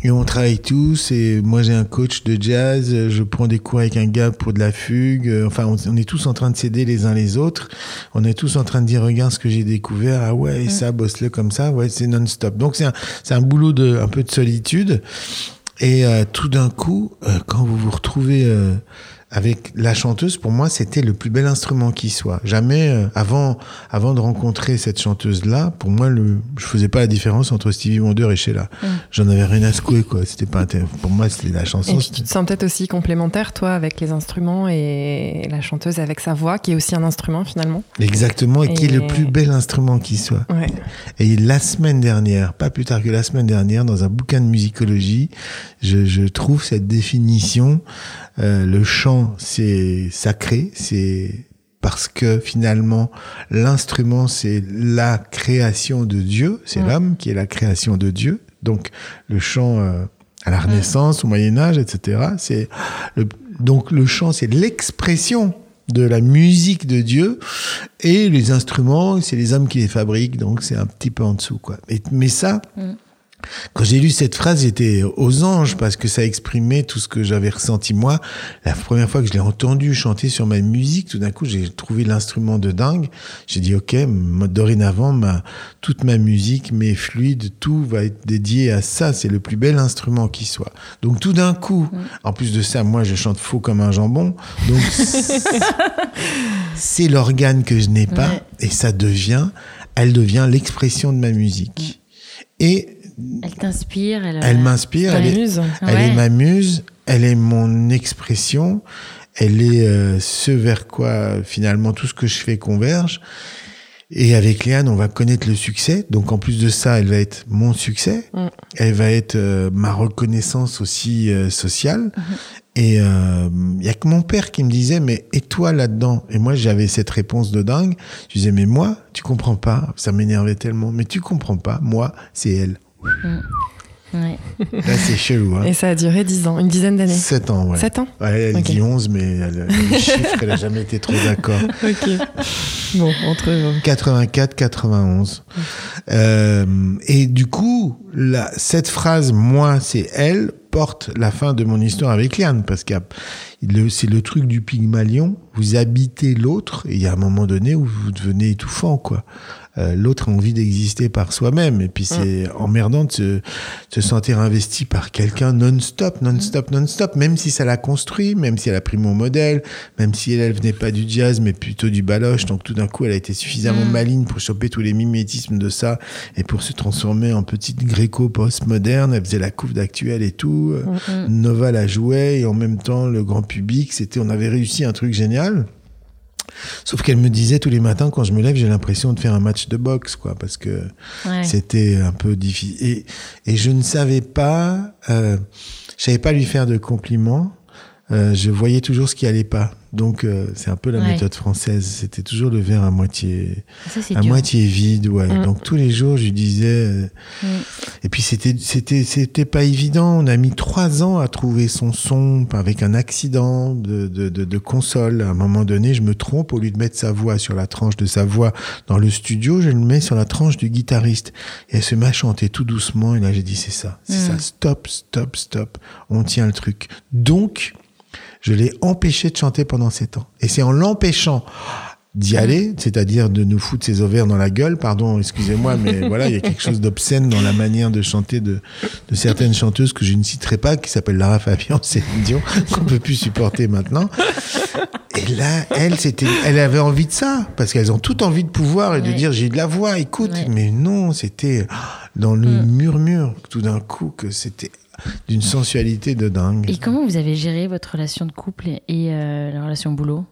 Et on travaille tous. Et moi, j'ai un coach de jazz. Je prends des cours avec un gars pour de la fugue. Euh, Enfin, on, on est tous en train de s'aider les uns les autres. On est tous en train de dire, regarde ce que j'ai découvert. Ah ouais, et ça, bosse-le comme ça. Ouais, c'est non-stop. Donc, c'est un, c'est un boulot de, un peu de solitude. Et euh, tout d'un coup, euh, quand vous vous retrouvez euh, avec la chanteuse, pour moi, c'était le plus bel instrument qui soit. Jamais, euh, avant, avant de rencontrer cette chanteuse-là, pour moi, le, je faisais pas la différence entre Stevie Wonder et Sheila. J'en avais rien à secouer, quoi. C'était pas pour moi, c'était la Et chanson. puis, c'était- tu te sens peut-être aussi complémentaire, toi, avec les instruments et la chanteuse avec sa voix, qui est aussi un instrument finalement? Exactement, et, qui est le Et- plus bel instrument qui soit. Ouais. Et la semaine dernière, pas plus tard que la semaine dernière, dans un bouquin de musicologie, je, je trouve cette définition. Euh, le chant, c'est sacré, c'est parce que finalement, l'instrument, c'est la création de Dieu, c'est Mm. l'homme qui est la création de Dieu. Donc, le chant euh, à la Renaissance, au Moyen Âge, etc. C'est le, donc le chant, c'est l'expression de la musique de Dieu et les instruments, c'est les hommes qui les fabriquent, donc c'est un petit peu en dessous, quoi. Et- mais ça, Mm. Quand j'ai lu cette phrase, j'étais aux anges parce que ça exprimait tout ce que j'avais ressenti moi. La première fois que je l'ai entendu chanter sur ma musique, tout d'un coup, j'ai trouvé l'instrument de dingue. J'ai dit, OK, dorénavant, ma, toute ma musique, mes fluides, tout va être dédié à ça. C'est le plus bel instrument qui soit. Donc, tout d'un coup, en plus de ça, moi, je chante faux comme un jambon. Donc, c'est l'organe que je n'ai pas et ça devient, elle devient l'expression de ma musique. Et Elle t'inspire, elle, elle m'inspire, Ta elle est, elle Ouais. est ma muse, elle est mon expression, elle est euh, ce vers quoi finalement tout ce que je fais converge. Et avec Léane, on va connaître le succès. Donc en plus de ça, elle va être mon succès. Mm. Elle va être euh, ma reconnaissance aussi euh, sociale. Et il y a que mon père qui me disait, mais et toi là-dedans? Et moi, j'avais cette réponse de dingue. Je disais, mais moi, tu comprends pas. Ça m'énervait tellement. Mais tu comprends pas. Moi, c'est elle. Ouais. Là, c'est chelou. Hein. Et ça a duré 10 ans, une dizaine d'années. 7 ans, ouais. 7 ans Ouais, elle Ok. dit 11, mais elle, le chiffre, elle a jamais été trop d'accord. Ok. Bon, entre eux. 84, 91. Euh, et du coup, la, cette phrase, moi, c'est elle, porte la fin de mon histoire avec Liane, parce que c'est le truc du Pygmalion. Vous habitez l'autre, et il y a un moment donné où vous devenez étouffant, quoi. Euh, l'autre a envie d'exister par soi-même. Et puis c'est emmerdant de se, de se sentir investi par quelqu'un non-stop, non-stop, non-stop, même si ça l'a construit, même si elle a pris mon modèle, même si elle, elle venait pas du jazz, mais plutôt du baloche. Donc tout d'un coup, elle a été suffisamment maligne pour choper tous les mimétismes de ça et pour se transformer en petite gréco post-moderne. Elle faisait la couve d'actuel et tout. Euh, Nova la jouait et en même temps, le grand public, c'était, on avait réussi un truc génial. Sauf qu'elle me disait tous les matins quand je me lève, j'ai l'impression de faire un match de boxe, quoi, parce que Ouais. c'était un peu difficile. Et, et je ne savais pas, euh, je savais pas lui faire de compliments. Euh, je voyais toujours ce qui allait pas. Donc euh, c'est un peu la Ouais. méthode française. C'était toujours le verre à moitié, Ça, à dur. moitié vide, ouais. Mm. Donc tous les jours, je disais. euh, Mm. Et puis c'était c'était c'était pas évident. On a mis trois ans à trouver son son avec un accident de, de, de, de console. À un moment donné, je me trompe au lieu de mettre sa voix sur la tranche de sa voix dans le studio, je le mets sur la tranche du guitariste. Et elle se met à chanter tout doucement. Et là, j'ai dit c'est ça, c'est Mm. ça. Stop, stop, stop. On tient le truc. Donc je l'ai empêché de chanter pendant sept ans. Et c'est en l'empêchant d'y aller, c'est-à-dire de nous foutre ses ovaires dans la gueule, pardon, excusez-moi, mais voilà, il y a quelque chose d'obscène dans la manière de chanter de, de certaines chanteuses que je ne citerai pas, qui s'appellent Lara Fabian, c'est Dion, qu'on peut plus supporter maintenant. Et là, elle, c'était, elle avait envie de ça, parce qu'elles ont toutes envie de pouvoir et de Ouais. dire j'ai de la voix, écoute. Ouais. Mais non, c'était dans le Mm. murmure, tout d'un coup, que c'était d'une sensualité de dingue. Et comment vous avez géré votre relation de couple et, et, euh, la relation boulot?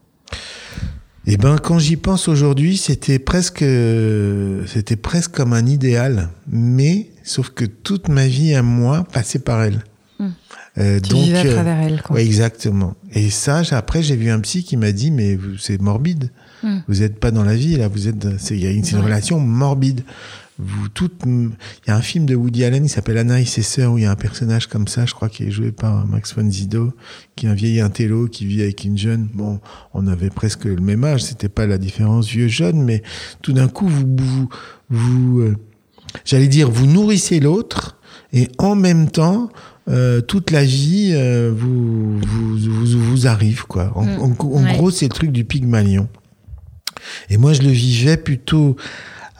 Eh ben, quand j'y pense aujourd'hui, c'était presque, euh, c'était presque comme un idéal, mais sauf que toute ma vie à moi passait par elle. Hmm. Euh, Tu vivais à euh, travers elle, quoi. ouais, exactement. Et ça, j'ai- après, j'ai vu un psy qui m'a dit, mais vous- c'est morbide. Hmm. Vous n'êtes pas dans la vie là. Vous êtes, c'est il y a une, c'est une Ouais. relation morbide. Vous toutes, il y a un film de Woody Allen, il s'appelle Anna et ses sœurs, où il y a un personnage comme ça, je crois, qui est joué par Max von Sydow, qui est un vieil intello qui vit avec une jeune. Bon, on avait presque le même âge, c'était pas la différence vieux-jeune, mais tout d'un coup, vous, vous, vous euh, j'allais dire, vous nourrissez l'autre, et en même temps, euh, toute la vie euh, vous, vous, vous, vous arrive, quoi. En, Mm. en- en Ouais. gros, c'est le truc du Pygmalion. Et moi, je le vivais plutôt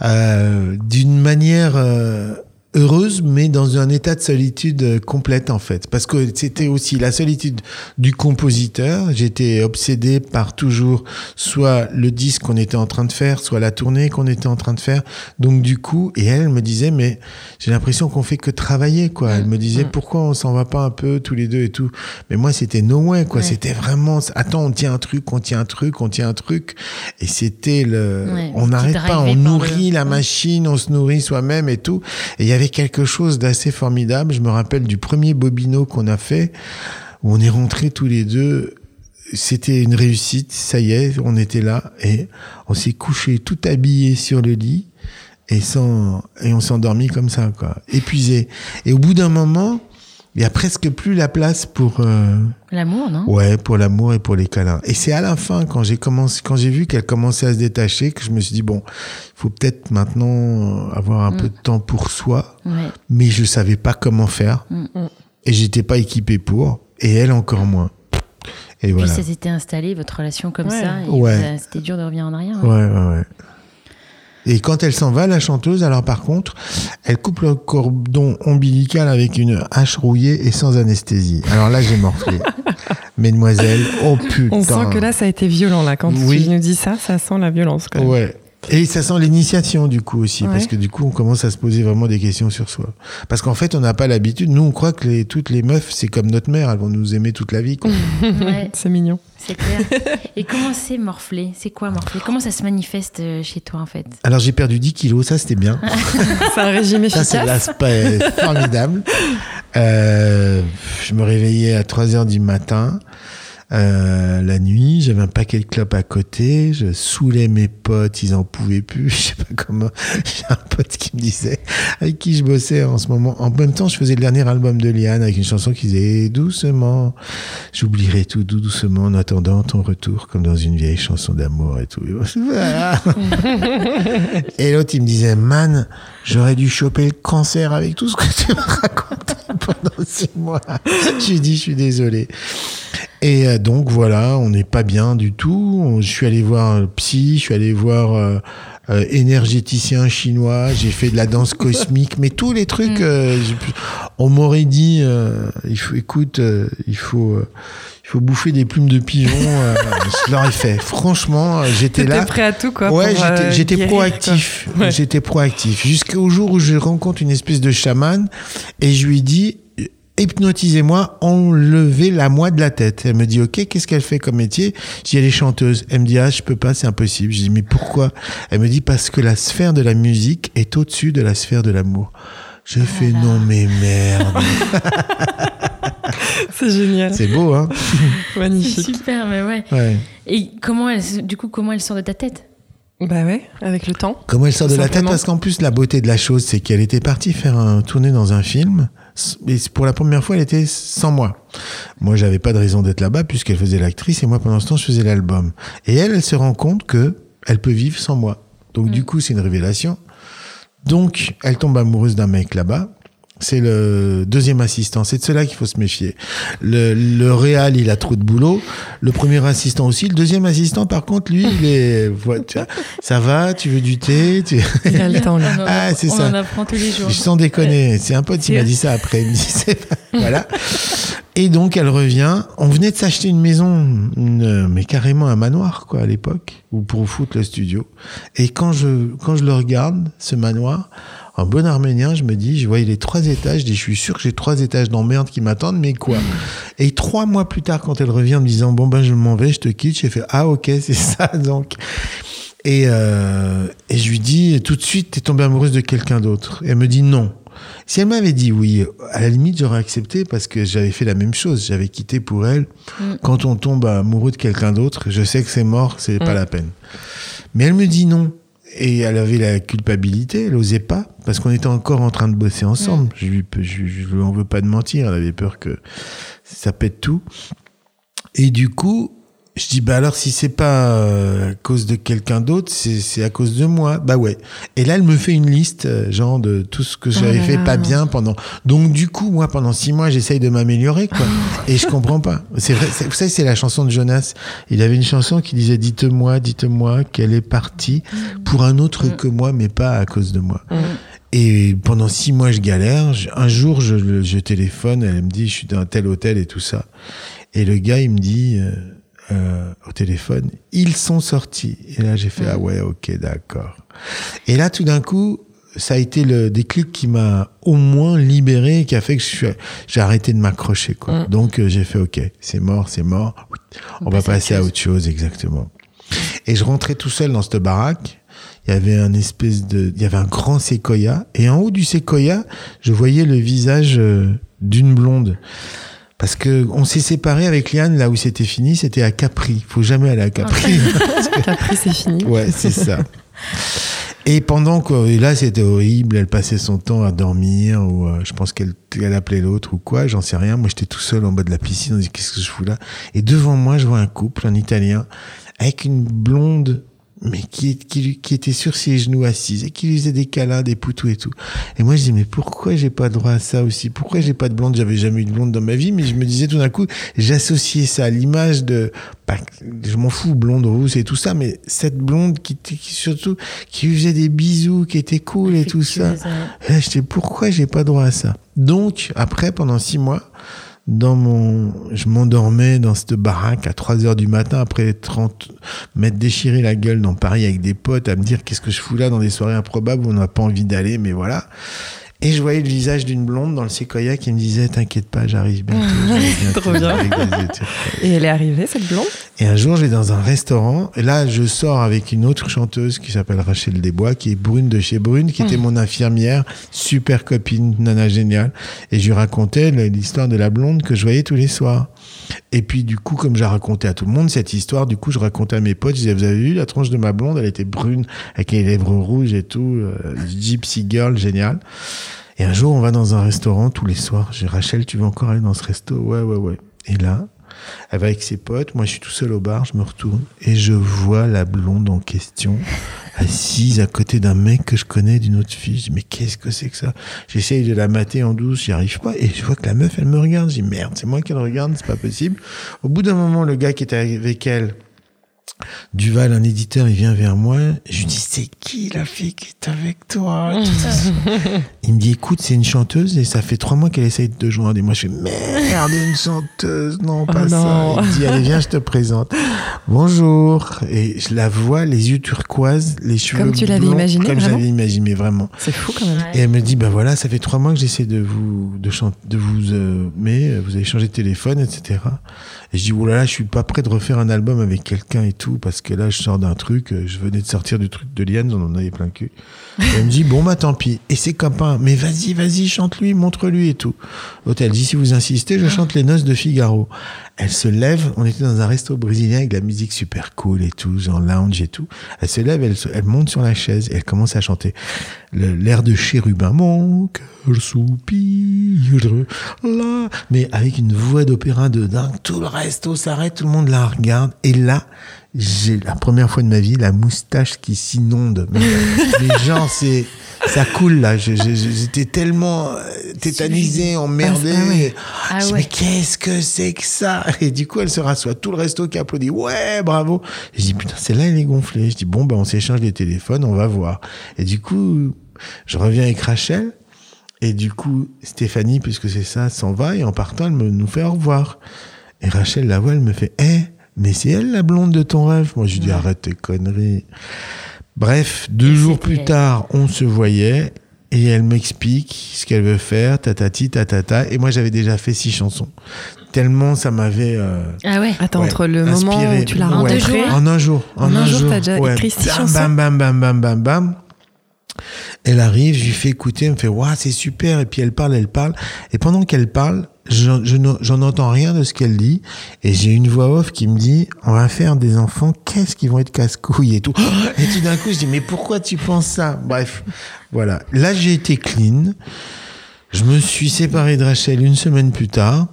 euh, d'une manière euh, heureuse, mais dans un état de solitude euh, complète, en fait. Parce que c'était aussi la solitude du compositeur. J'étais obsédé par toujours soit le disque qu'on était en train de faire, soit la tournée qu'on était en train de faire. Donc, du coup, et elle me disait, mais j'ai l'impression qu'on fait que travailler, quoi. Elle me disait, Mm. pourquoi on s'en va pas un peu tous les deux et tout. Mais moi, c'était no way, quoi. Ouais. C'était vraiment, attends, on tient un truc, on tient un truc, on tient un truc. Et c'était le, Ouais, on n'arrête pas, on nourrit le- la machine, on se nourrit soi-même et tout. Et il y avait quelque chose d'assez formidable. Je me rappelle du premier Bobino qu'on a fait, où on est rentrés tous les deux. C'était une réussite, ça y est, on était là et on s'est couché tout habillé sur le lit et sans et on s'est endormi comme ça quoi, épuisé. Et au bout d'un moment, il y a presque plus la place pour euh, L'amour, non? Ouais, pour l'amour et pour les câlins. Et c'est à la fin, quand j'ai commencé, quand j'ai vu qu'elle commençait à se détacher, que je me suis dit bon, il faut peut-être maintenant avoir un Mm. peu de temps pour soi, Ouais. mais je savais pas comment faire Mm. et j'étais pas équipé pour, et elle encore moins. Et Puis voilà. ça s'était installé, votre relation comme Ouais. ça. et Ouais. C'était dur de revenir en arrière. hein. Ouais, ouais, ouais. Et quand elle s'en va, la chanteuse, alors par contre, elle coupe le cordon ombilical avec une hache rouillée et sans anesthésie. Alors là, j'ai morflé. Mesdemoiselles, oh putain. On sent que là, ça a été violent, là. Quand Oui. tu nous dis ça, ça sent la violence, quand même. Ouais. Et ça sent l'initiation du coup aussi, Ouais. parce que du coup on commence à se poser vraiment des questions sur soi. Parce qu'en fait on n'a pas l'habitude, nous on croit que les, toutes les meufs c'est comme notre mère, elles vont nous aimer toute la vie. Ouais, C'est mignon. c'est clair. Et comment c'est morflé? C'est quoi morflé Comment ça se manifeste euh, chez toi en fait? Alors j'ai perdu 10 kilos, ça c'était bien. C'est un régime ça c'est efficace. l'aspect formidable. Euh, je me réveillais à 3 heures du matin. Euh, la nuit, j'avais un paquet de clopes à côté, je saoulais mes potes, ils en pouvaient plus, je sais pas comment. J'ai un pote qui me disait, avec qui je bossais en ce moment. En même temps, je faisais le dernier album de Liane avec une chanson qui disait doucement, j'oublierai tout dou- doucement en attendant ton retour, comme dans une vieille chanson d'amour et tout. Et l'autre, il me disait, man, j'aurais dû choper le cancer avec tout ce que tu me racontais pendant six mois. J'ai dit, je suis désolé. Et euh, donc voilà, on n'est pas bien du tout. Je suis allé voir un psy, je suis allé voir euh, euh, énergéticien chinois, j'ai fait de la danse cosmique, mais tous les trucs, Mm. euh, on m'aurait dit, euh, il faut, écoute, euh, il faut, euh, il faut bouffer des plumes de pigeon. euh, je l'aurais fait. Franchement, j'étais là. prêt à tout, quoi. Ouais, j'étais, proactif. Ouais. J'étais proactif. Jusqu'au jour où je rencontre une espèce de chaman et je lui dis hypnotisez-moi, enlevez la moi de la tête. Elle me dit ok, qu'est-ce qu'elle fait comme métier? Je dis elle est chanteuse. Elle me dit ah je peux pas, c'est impossible. Je dis mais pourquoi? Elle me dit parce que la sphère de la musique est au-dessus de la sphère de l'amour. Je fais non mais merde. C'est génial. C'est beau hein? Magnifique. super, mais ouais. Ouais. Et comment elle, du coup, comment elle sort de ta tête? Bah ouais, avec le temps. Comment elle sort de la tête? Parce qu'en plus, la beauté de la chose, c'est qu'elle était partie faire un tournée dans un film. Et pour la première fois, elle était sans moi. Moi, j'avais pas de raison d'être là-bas puisqu'elle faisait l'actrice et moi, pendant ce temps, je faisais l'album. Et elle, elle se rend compte que elle peut vivre sans moi. Donc, du coup, c'est une révélation. Donc, elle tombe amoureuse d'un mec là-bas. C'est le deuxième assistant. C'est de cela qu'il faut se méfier. Le, le réal, il a trop de boulot. Le premier assistant aussi. Le deuxième assistant, par contre, lui, il est, voilà, tu vois, ça va, tu veux du thé, tu... Il a le temps, On en- Ah, c'est on ça. en apprend tous les jours. Sans déconner, c'est un pote qui m'a dit ça après. Il me dit, voilà. Et donc elle revient. On venait de s'acheter une maison, une- mais carrément un manoir quoi à l'époque, ou pour foutre le studio. Et quand je quand je le regarde, ce manoir, en bon arménien, je me dis, je voyais les trois étages. Je dis, je suis sûr que j'ai trois étages d'emmerde qui m'attendent, mais quoi Et trois mois plus tard, quand elle revient en me disant, bon ben je m'en vais, je te quitte, j'ai fait, ah ok, c'est ça donc. Et, euh, et je lui dis tout de suite, t'es tombée amoureuse de quelqu'un d'autre. Et elle me dit non. Si elle m'avait dit oui, à la limite, j'aurais accepté parce que j'avais fait la même chose. J'avais quitté pour elle. Mm. Quand on tombe amoureux de quelqu'un d'autre, je sais que c'est mort, c'est pas Mm. la peine. Mais elle me dit non. Et elle avait la culpabilité, elle osait pas, parce qu'on était encore en train de bosser ensemble. Je lui, je, je lui en veux pas de mentir, elle avait peur que ça pète tout. Et du coup, je dis, bah alors si c'est pas euh, à cause de quelqu'un d'autre, c'est c'est à cause de moi. Bah ouais. Et là, elle me fait une liste, euh, genre de tout ce que j'avais là fait pas bien pendant. Donc du coup, moi, pendant six mois, j'essaye de m'améliorer, quoi. Et je comprends pas. C'est vrai. Vous savez, c'est la chanson de Jonas. Il avait une chanson qui disait, dites-moi, dites-moi qu'elle est partie pour un autre Mm. que moi, mais pas à cause de moi. Mm. Et pendant six mois, je galère. Un jour, je téléphone, elle me dit, je suis dans un tel hôtel et tout ça. Et le gars, il me dit euh, euh, au téléphone, ils sont sortis. Et là, j'ai fait, ah ouais, ok, d'accord. Et là, tout d'un coup, ça a été le déclic qui m'a au moins libéré, qui a fait que j'ai arrêté de m'accrocher. quoi. Mm. Donc, euh, j'ai fait, ok, c'est mort, c'est mort. On, On va passer à autre chose, exactement. Et je rentrais tout seul dans cette baraque. Il y avait un espèce de, il y avait un grand séquoia. Et en haut du séquoia, je voyais le visage euh, d'une blonde. Parce que on s'est séparés avec Liane là où c'était fini, c'était à Capri. Faut jamais aller à Capri. T'as pris, c'est fini. ouais, c'est ça. Et pendant que et là c'était horrible, elle passait son temps à dormir ou euh, je pense qu'elle elle appelait l'autre ou quoi, j'en sais rien. Moi j'étais tout seul en bas de la piscine, on dit qu'est-ce que je fous là? Et devant moi je vois un couple, un Italien, avec une blonde mais qui, qui, qui était sur ses genoux assise et qui lui faisait des câlins, des poutous et tout. Et moi je dis mais pourquoi j'ai pas droit à ça aussi? Pourquoi j'ai pas de blonde? J'avais jamais eu de blonde dans ma vie, mais je me disais tout d'un coup, j'associais ça à l'image de, pas- je m'en fous, blonde rousse et tout ça, mais cette blonde qui, qui surtout qui lui faisait des bisous, qui était cool et tout ça. Ouais. Et là, j'étais pourquoi j'ai pas droit à ça? Donc, après, pendant six mois, dans mon, je m'endormais dans cette baraque à 3 heures du matin après 30, m'être déchiré la gueule dans Paris avec des potes à me dire qu'est-ce que je fous là dans des soirées improbables où on n'a pas envie d'aller, mais voilà. Et je voyais le visage d'une blonde dans le séquoia qui me disait T'inquiète pas, j'arrive bientôt. Trop bien. Et elle est arrivée, cette blonde? Et un jour, je vais dans un restaurant, et là, je sors avec une autre chanteuse qui s'appelle Rachel Desbois, qui est Brune de chez Brune, qui était mon infirmière, super copine, nana géniale. Et je lui racontais l'histoire de la blonde que je voyais tous les soirs. Et puis, du coup, comme j'ai raconté à tout le monde cette histoire, du coup, je racontais à mes potes, je disais, vous avez vu la tronche de ma blonde, elle était brune, avec les lèvres rouges et tout, euh, gypsy girl, génial. Et un jour, on va dans un restaurant tous les soirs. J'ai Rachel, tu veux encore aller dans ce resto? Ouais, ouais, ouais. Et là, elle va avec ses potes. Moi, je suis tout seul au bar. Je me retourne et je vois la blonde en question assise à côté d'un mec que je connais d'une autre fille. Je dis, mais qu'est-ce que c'est que ça? J'essaye de la mater en douce, j'y arrive pas. Et je vois que la meuf, elle me regarde. Je dis, merde, c'est moi qui le regarde, c'est pas possible. Au bout d'un moment, le gars qui était avec elle, Duval, un éditeur, il vient vers moi. Je lui dis, c'est qui la fille qui est avec toi Il me dit, écoute, c'est une chanteuse et ça fait trois mois qu'elle essaye de te joindre. Et moi, je fais, merde, une chanteuse, non, pas Oh non. ça. Il me dit, allez, viens, je te présente. Bonjour. Et je la vois, les yeux turquoises, les cheveux Comme tu l'avais imaginé, Comme vraiment j'avais imaginé, vraiment. C'est fou quand même. Et elle me dit, ben voilà, ça fait trois mois que j'essaie de vous, de chanter, de vous, euh, mais vous avez changé de téléphone, etc. Et je dis, oulala, je suis pas prêt de refaire un album avec quelqu'un et tout, parce que là, je sors d'un truc, euh, je venais de sortir du truc de Liane, on en avait plein le cul. Elle me dit, bon, bah tant pis. Et ses copains, mais vas-y, vas-y, chante-lui, montre-lui et tout. L'autre, elle dit, si vous insistez, je chante les noces de Figaro. Elle se lève, on était dans un resto brésilien avec la musique super cool et tout, genre lounge et tout. Elle se lève, elle, elle monte sur la chaise et elle commence à chanter l'air de Chérubin. Mon cœur soupire là, mais avec une voix d'opéra de dingue. Tout le resto s'arrête, tout le monde la regarde. Et là, j'ai la première fois de ma vie la moustache qui s'inonde. Mais Les gens, c'est ça coule là. J'étais tellement euh, tétanisé, emmerdé. Ah, ouais. Ah ouais. mais qu'est-ce que c'est que ça? Et du coup, elle se rassoit. Tout le resto qui applaudit. Ouais, bravo. Et je dis, putain, c'est là, elle est gonflée. Je dis, bon, ben, on s'échange les téléphones, on va voir. Et du coup, je reviens avec Rachel. Et du coup, Stéphanie, puisque c'est ça, s'en va. Et en partant, elle me, nous fait au revoir. Et Rachel la voit, elle me fait, eh, mais c'est elle la blonde de ton rêve? Moi, je lui dis, arrête tes conneries. Bref, deux Et jours plus tard, on se voyait. Et elle m'explique ce qu'elle veut faire, tatati, tatata. Et moi, j'avais déjà fait six chansons. Tellement ça m'avait. euh, Ah ouais. Attends, Ouais, entre le moment où tu l'as En deux rencontré, jours, En un jour. En un jour, t'as déjà Ouais. écrit six bam, chansons Bam, bam, bam, bam, bam, bam. Elle arrive, je lui fais écouter, elle me fait, waouh, c'est super. Et puis elle parle, elle parle. Et pendant qu'elle parle, j'en je j'en entends rien de ce qu'elle dit. Et j'ai une voix off qui me dit, on va faire des enfants, qu'est-ce qu'ils vont être casse-couilles et tout. Et tout d'un coup, je dis, mais pourquoi tu penses ça? Bref. Voilà. Là, j'ai été clean. Je me suis séparé de Rachel une semaine plus tard.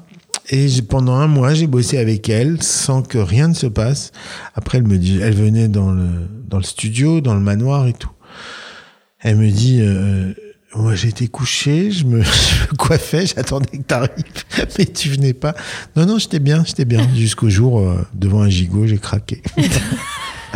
Et pendant un mois, j'ai bossé avec elle sans que rien ne se passe. Après, elle me dit, elle venait dans le, dans le studio, dans le manoir et tout. Elle me dit, euh, moi j'ai été couché, je me, je me coiffais, j'attendais que t'arrives, mais tu venais pas. Non, non, j'étais bien, j'étais bien. Jusqu'au jour, euh, devant un gigot, j'ai craqué.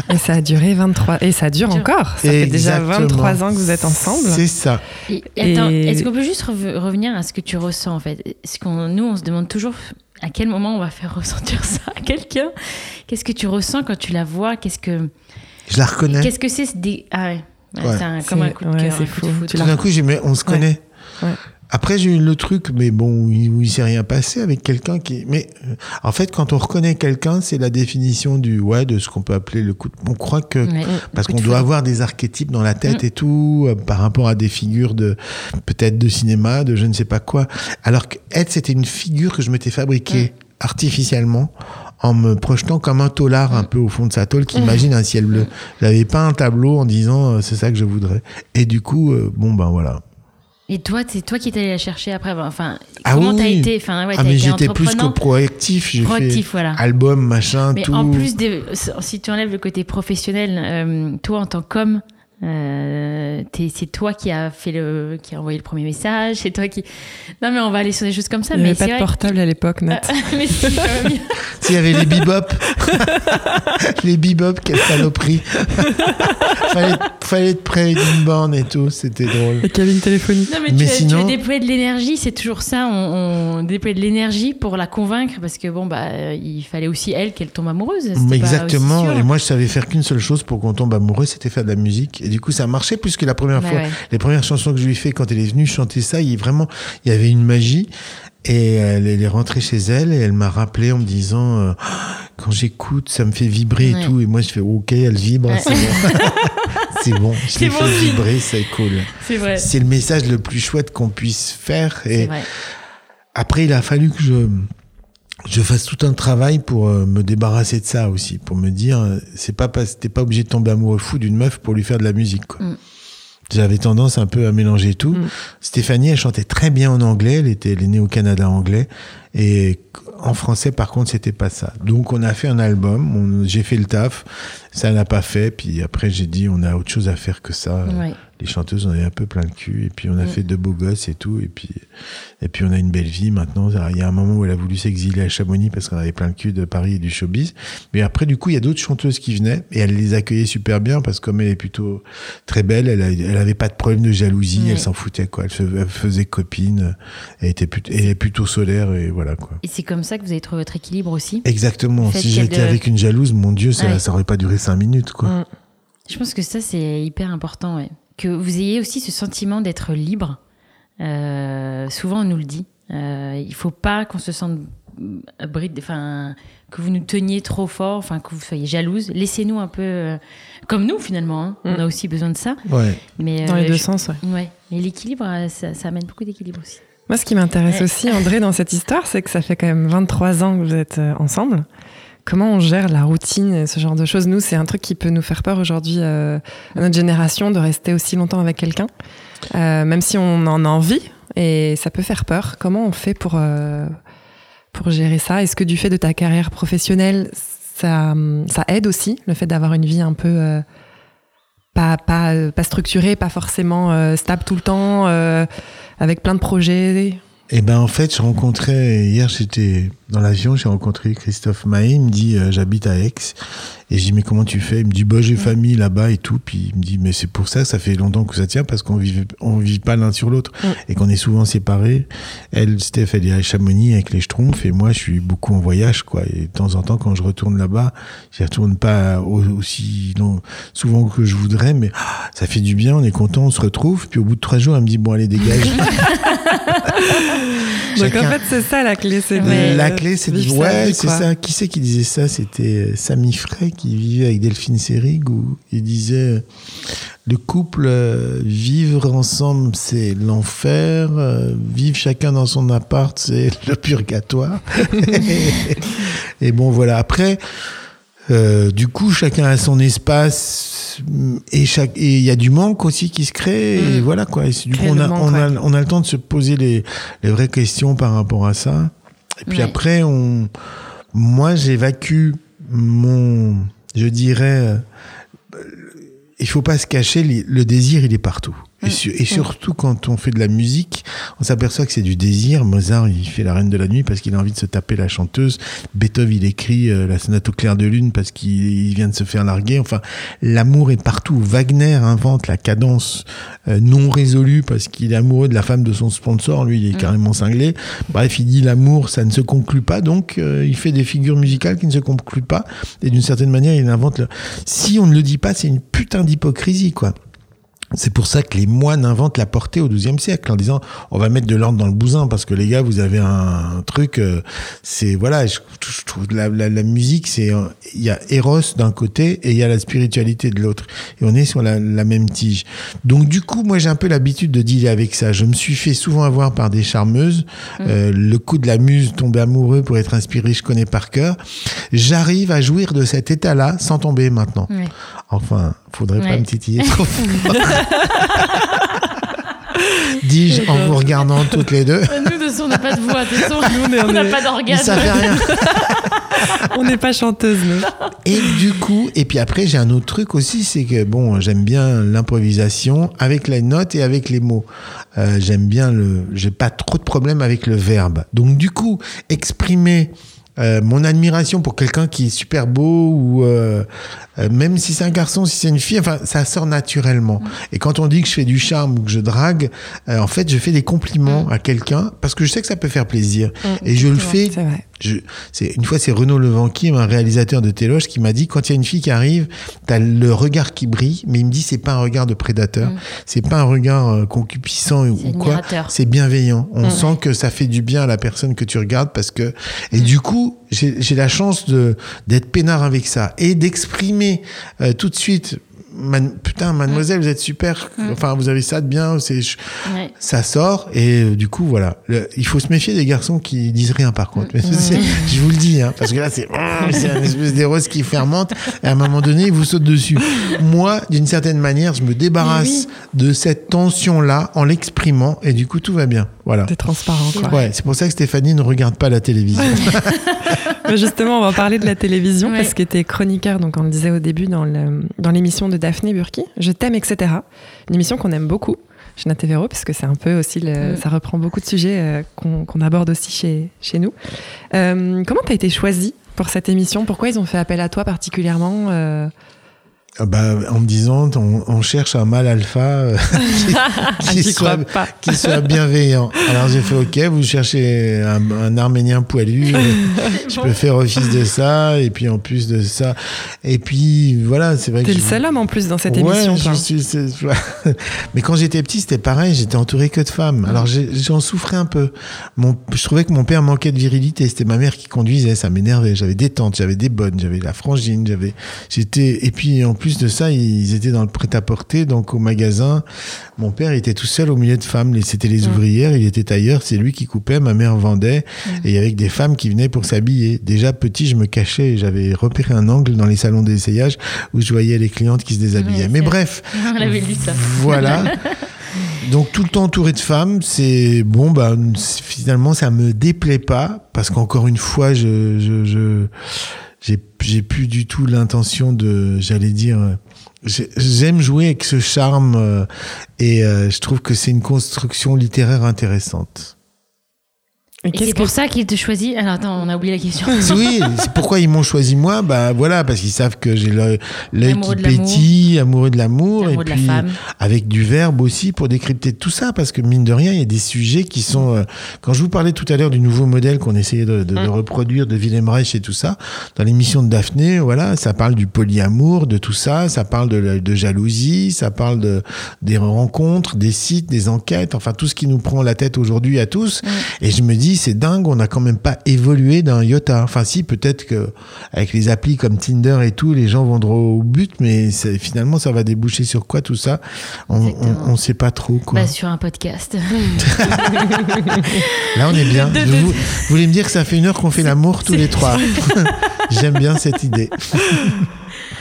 et ça a duré 23, et ça dure encore. Ça fait déjà Exactement. 23 ans que vous êtes ensemble. C'est ça. Et, attends, Et- est-ce qu'on peut juste rev- revenir à ce que tu ressens en fait? Qu'on, nous, on se demande toujours à quel moment on va faire ressentir ça à quelqu'un? Qu'est-ce que tu ressens quand tu la vois? Qu'est-ce que, Je la reconnais. qu'est-ce que c'est ce dé- Ah ouais, Ouais, c'est un- comme un C'est- coup de ouais, cœur, c'est un coup de Tout d'un coup, j'ai dit, mais on se connaît. Ouais. Après, j'ai eu le truc, mais bon, où il, il s'est rien passé avec quelqu'un qui. Mais euh, en fait, quand on reconnaît quelqu'un, c'est la définition du ouais de ce qu'on peut appeler le coup. De... On croit que Ouais. parce qu'on doit avoir des archétypes dans la tête Mm. et tout euh, par rapport à des figures de peut-être de cinéma, de je ne sais pas quoi. Alors que Ed, c'était une figure que je m'étais fabriquée artificiellement en me projetant comme un taulard un peu au fond de sa tôle qui imagine un ciel bleu. J'avais pas un tableau en disant euh, c'est ça que je voudrais. Et du coup, euh, bon ben voilà. Et toi, c'est toi qui es allé la chercher après. Enfin, Ah comment oui, t'as été Enfin, ouais, ah mais j'étais plus que proactif. J'ai fait Proactif, voilà. album, machin, Mais tout. en plus, des- si tu enlèves le côté professionnel, euh, toi en tant qu'homme, euh, c'est toi qui a fait le, qui a envoyé le premier message, c'est toi qui. Non mais on va aller sur des choses comme ça. Il n'y mais avait pas de vrai. portable à l'époque, Nat. mais c'est quand même bien. S'il y avait les bebop. les bebop, quelle saloperie. fallait, fallait être près d'une borne et tout, c'était drôle. Les cabines téléphoniques. Non mais, Mais as, sinon- tu as déployé de l'énergie, c'est toujours ça. On, on déploie de l'énergie pour la convaincre parce que bon bah euh, il fallait aussi elle qu'elle tombe amoureuse. Mais pas exactement. Et moi, je savais faire qu'une seule chose pour qu'on tombe amoureux, c'était faire de la musique. Et du coup, ça marchait puisque la première Bah fois, ouais. les premières chansons que je lui ai fait quand elle est venue chanter ça, il vraiment, il y avait une magie. Et elle, elle est rentrée chez elle et elle m'a rappelé en me disant, euh, quand j'écoute, ça me fait vibrer Ouais. et tout. Et moi, je fais, ok, elle vibre, Ouais. c'est bon. c'est bon, je l'ai bon fait signe. vibrer, c'est cool. C'est vrai. C'est le message le plus chouette qu'on puisse faire. Et après, il a fallu que je, je fasse tout un travail pour euh, me débarrasser de ça aussi, pour me dire, euh, c'est pas parce t'es pas obligé de tomber amoureux fou d'une meuf pour lui faire de la musique. Quoi. Mm. J'avais tendance un peu à mélanger tout. Mm. Stéphanie, elle chantait très bien en anglais. Elle était, elle est née au Canada anglais. Et en français, par contre, c'était pas ça. Donc, on a fait un album. J'ai fait le taf. Ça n'a pas fait. Puis après, j'ai dit, on a autre chose à faire que ça. Les chanteuses, on avait un peu plein le cul. Et puis, on a Mm. fait deux beaux gosses et tout. Et puis, et puis, on a une belle vie maintenant. Il y a un moment où elle a voulu s'exiler à Chamonix parce qu'on avait plein le cul de Paris et du showbiz. Mais après, du coup, il y a d'autres chanteuses qui venaient et elle les accueillait super bien parce que comme elle est plutôt très belle, elle, a- elle avait pas de problème de jalousie. Elle s'en foutait, quoi. Elle, faisait copine. Elle était plutôt, elle est plutôt solaire et voilà, quoi. Et c'est comme ça que vous avez trouvé votre équilibre aussi? Exactement. Si j'étais de- avec une jalouse, mon Dieu, ça, Ouais. ça aurait pas duré cinq minutes, quoi. Mm. Je pense que ça, c'est hyper important. ouais. Que vous ayez aussi ce sentiment d'être libre. Euh, souvent, on nous le dit. Euh, il faut pas qu'on se sente bride, enfin, que vous nous teniez trop fort, enfin, que vous soyez jalouse. Laissez-nous un peu euh, comme nous, finalement. hein. On Mm. a aussi besoin de ça. Ouais. Mais, Dans euh, les deux je- sens, ouais. Ouais. Et l'équilibre, ça, ça amène beaucoup d'équilibre aussi. Moi, ce qui m'intéresse Ouais. aussi, André, dans cette histoire, c'est que ça fait quand même 23 ans que vous êtes ensemble. Comment on gère la routine ce genre de choses. Nous, c'est un truc qui peut nous faire peur aujourd'hui euh, à notre génération de rester aussi longtemps avec quelqu'un, Euh, même si on en a envie et ça peut faire peur. Comment on fait pour euh, pour gérer ça? Est-ce que du fait de ta carrière professionnelle, ça ça aide aussi le fait d'avoir une vie un peu pas pas pas structurée, pas forcément stable tout le temps, avec plein de projets? Et ben en fait, je rencontrais hier, j'étais dans l'avion, j'ai rencontré Christophe Mahé, il me dit euh, j'habite à Aix et je dis mais comment tu fais? Il me dit bah j'ai famille là-bas et tout, puis il me dit mais c'est pour ça, ça fait longtemps que ça tient parce qu'on vit on vit pas l'un sur l'autre Mm. et qu'on est souvent séparés. Elle, Steph, elle est à Chamonix avec les Schtroumpfs et moi je suis beaucoup en voyage quoi. Et de temps en temps quand je retourne là-bas, j'y retourne pas au- aussi long, souvent que je voudrais, mais ah, ça fait du bien, on est content, on se retrouve. Puis au bout de trois jours, elle me dit bon allez dégage. Donc en fait, c'est ça la clé, c'est. La clé, c'est Ouais, c'est ça. Qui c'est qui disait ça? C'était euh, Samy Frey qui vivait avec Delphine Seyrig où il disait euh, le couple, euh, vivre ensemble, c'est l'enfer. euh, vivre chacun dans son appart, c'est le purgatoire. Et bon, voilà. Après, euh, du coup, chacun a son espace et chaque et il y a du manque aussi qui se crée et Mm. voilà quoi. Et c'est- du coup, Créer on a, manque, on, a, ouais. on a le temps de se poser les, les vraies questions par rapport à ça. Et puis Ouais. après, on, moi, j'évacue mon, je dirais, euh, il faut pas se cacher, le désir, il est partout. Et, Mm. su- et surtout quand on fait de la musique, on s'aperçoit que c'est du désir. Mozart, il fait la Reine de la Nuit parce qu'il a envie de se taper la chanteuse. Beethoven, il écrit euh, la Sonate au clair de lune parce qu'il il vient de se faire larguer. Enfin, l'amour est partout. Wagner invente la cadence euh, non résolue parce qu'il est amoureux de la femme de son sponsor. Lui, il est Mm. carrément cinglé. Bref, il dit l'amour, ça ne se conclut pas. Donc, euh, il fait des figures musicales qui ne se concluent pas. Et d'une certaine manière, il invente le... Si on ne le dit pas, c'est une putain d'hypocrisie, quoi. C'est pour ça que les moines inventent la portée au XIIe siècle en disant on va mettre de l'ordre dans le bousin parce que les gars vous avez un, truc euh, c'est voilà je, je trouve la, la, la musique c'est euh, il y a Eros d'un côté et il y a la spiritualité de l'autre. Et on est sur la, la même tige. Donc du coup moi j'ai un peu l'habitude de dealer avec ça. Je me suis fait souvent avoir par des charmeuses. Euh, le coup de la muse tomber amoureux pour être inspiré je connais par cœur. J'arrive à jouir de cet état là sans tomber maintenant. Enfin, faudrait pas me titiller trop. Dis-je en vous regardant toutes les deux. Nous, de façon, on n'a pas de voix. De façon, on n'a pas d'orgasme. ça fait rien. On n'est pas chanteuse, nous. Et du coup, et puis après, j'ai un autre truc aussi, c'est que bon, j'aime bien l'improvisation avec les notes et avec les mots. Euh, j'aime bien le, j'ai pas trop de problème avec le verbe. Donc du coup, exprimer euh, mon admiration pour quelqu'un qui est super beau ou euh, euh, même si c'est un garçon, si c'est une fille, enfin ça sort naturellement. Et quand on dit que je fais du charme ou que je drague, euh, en fait, je fais des compliments à quelqu'un parce que je sais que ça peut faire plaisir. Et je le fais C'est une fois c'est Renaud Levanqui, un réalisateur de Téloge, qui m'a dit quand il y a une fille qui arrive, t'as le regard qui brille, mais il me dit c'est pas un regard de prédateur, Mm. c'est pas un regard concupiscent ou quoi, c'est bienveillant. On Mm. sent que ça fait du bien à la personne que tu regardes parce que et du coup j'ai la chance d'être peinard avec ça et d'exprimer euh, tout de suite Man- putain, mademoiselle, vous êtes super. Mm. Enfin, vous avez ça de bien. C'est, Ouais. ça sort et euh, du coup, voilà. Le- il faut se méfier des garçons qui disent rien, par contre. Mais c'est- je vous le dis, hein, parce que là, c'est, c'est une espèce des roses qui fermente. Et à un moment donné, ils vous sautent dessus. Moi, d'une certaine manière, je me débarrasse de cette tension-là en l'exprimant et du coup, tout va bien. Voilà. T'es transparent, quoi. Ouais, c'est pour ça que Stéphanie ne regarde pas la télévision. Mais Justement, on va parler de la télévision Ouais. parce que tu es chroniqueur, donc on le disait au début dans le- dans l'émission de Daphné Burki, Je t'aime, etc. Une émission qu'on aime beaucoup chez Natevero parce que c'est un peu aussi, le- Mm. ça reprend beaucoup de sujets euh, qu'on aborde aussi chez, chez nous. Euh, comment tu as été choisi pour cette émission? Pourquoi ils ont fait appel à toi particulièrement euh, bah, en me disant, on, on cherche un mâle alpha euh, qui, soit, pas. qui soit bienveillant. Alors j'ai fait OK, vous cherchez un, un Arménien poilu, euh, je peux faire office de ça, et puis en plus de ça, et puis voilà, c'est vrai T'es que le je- seul homme en plus dans cette Ouais, émission. je suis-. Mais quand j'étais petit, c'était pareil, j'étais entouré que de femmes. Alors j'en souffrais un peu. Mon, je trouvais que mon père manquait de virilité. C'était ma mère qui conduisait, ça m'énervait. J'avais des tantes, j'avais des bonnes, j'avais la frangine, j'avais, j'étais. Et puis en plus de ça, ils étaient dans le prêt-à-porter, donc au magasin. Mon père était tout seul au milieu de femmes. C'était les ouvrières, il était tailleur, c'est lui qui coupait, ma mère vendait, et avec des femmes qui venaient pour s'habiller. Déjà petit, je me cachais, j'avais repéré un angle dans les salons d'essayage où je voyais les clientes qui se déshabillaient. Ouais, Mais bref. On ça. Voilà. Donc tout le temps entouré de femmes, c'est bon. Bah finalement, ça me déplaît pas parce qu'encore une fois, je je je j'ai plus du tout l'intention de, j'allais dire. euh, j'ai- J'aime jouer avec ce charme euh, et euh, je trouve que c'est une construction littéraire intéressante. Et c'est que pour ça qu'il te choisit. Alors attends, on a oublié la question. Oui, c'est pourquoi ils m'ont choisi moi. Bah voilà, parce qu'ils savent que j'ai l'œil qui pétille, amoureux de l'amour, et puis avec du verbe aussi pour décrypter tout ça, parce que mine de rien, il y a des sujets qui sont. euh, quand je vous parlais tout à l'heure du nouveau modèle qu'on essayait de, de- de reproduire de Willem Reich et tout ça, dans l'émission de Daphné, voilà, ça parle du polyamour, de tout ça, ça parle de, jalousie, ça parle de des rencontres, des sites, des enquêtes, enfin tout ce qui nous prend la tête aujourd'hui à tous. Et je me dis, c'est dingue, on n'a quand même pas évolué d'un iota. Enfin, si, peut-être que avec les applis comme Tinder et tout, les gens vont droit au but, mais finalement, ça va déboucher sur quoi tout ça? On on sait pas trop quoi. Bah, sur un podcast. Là, on est bien. Vous, vous voulez me dire que ça fait une heure qu'on fait l'amour tous les trois J'aime bien cette idée.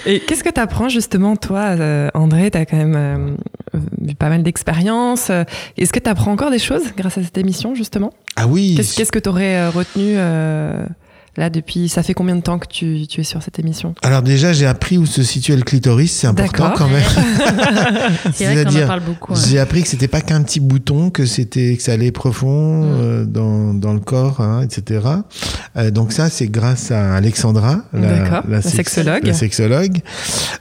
Et qu'est-ce que tu apprends justement, toi, euh, André? Tu as quand même euh, eu pas mal d'expérience. Euh, Est-ce que tu apprends encore des choses grâce à cette émission, justement? Ah oui. Qu'est-ce que tu aurais retenu là depuis Ça fait combien de temps que tu, tu es sur cette émission? Alors déjà, j'ai appris où se situait le clitoris, c'est important quand même. C'est vrai qu'on en C'est-à-dire, parle beaucoup. hein. J'ai appris que c'était pas qu'un petit bouton, que c'était que ça allait profond Mm. euh, dans, dans le corps, hein, etc. Euh, donc ça, c'est grâce à Alexandra, la sex- sexologue. la sexologue.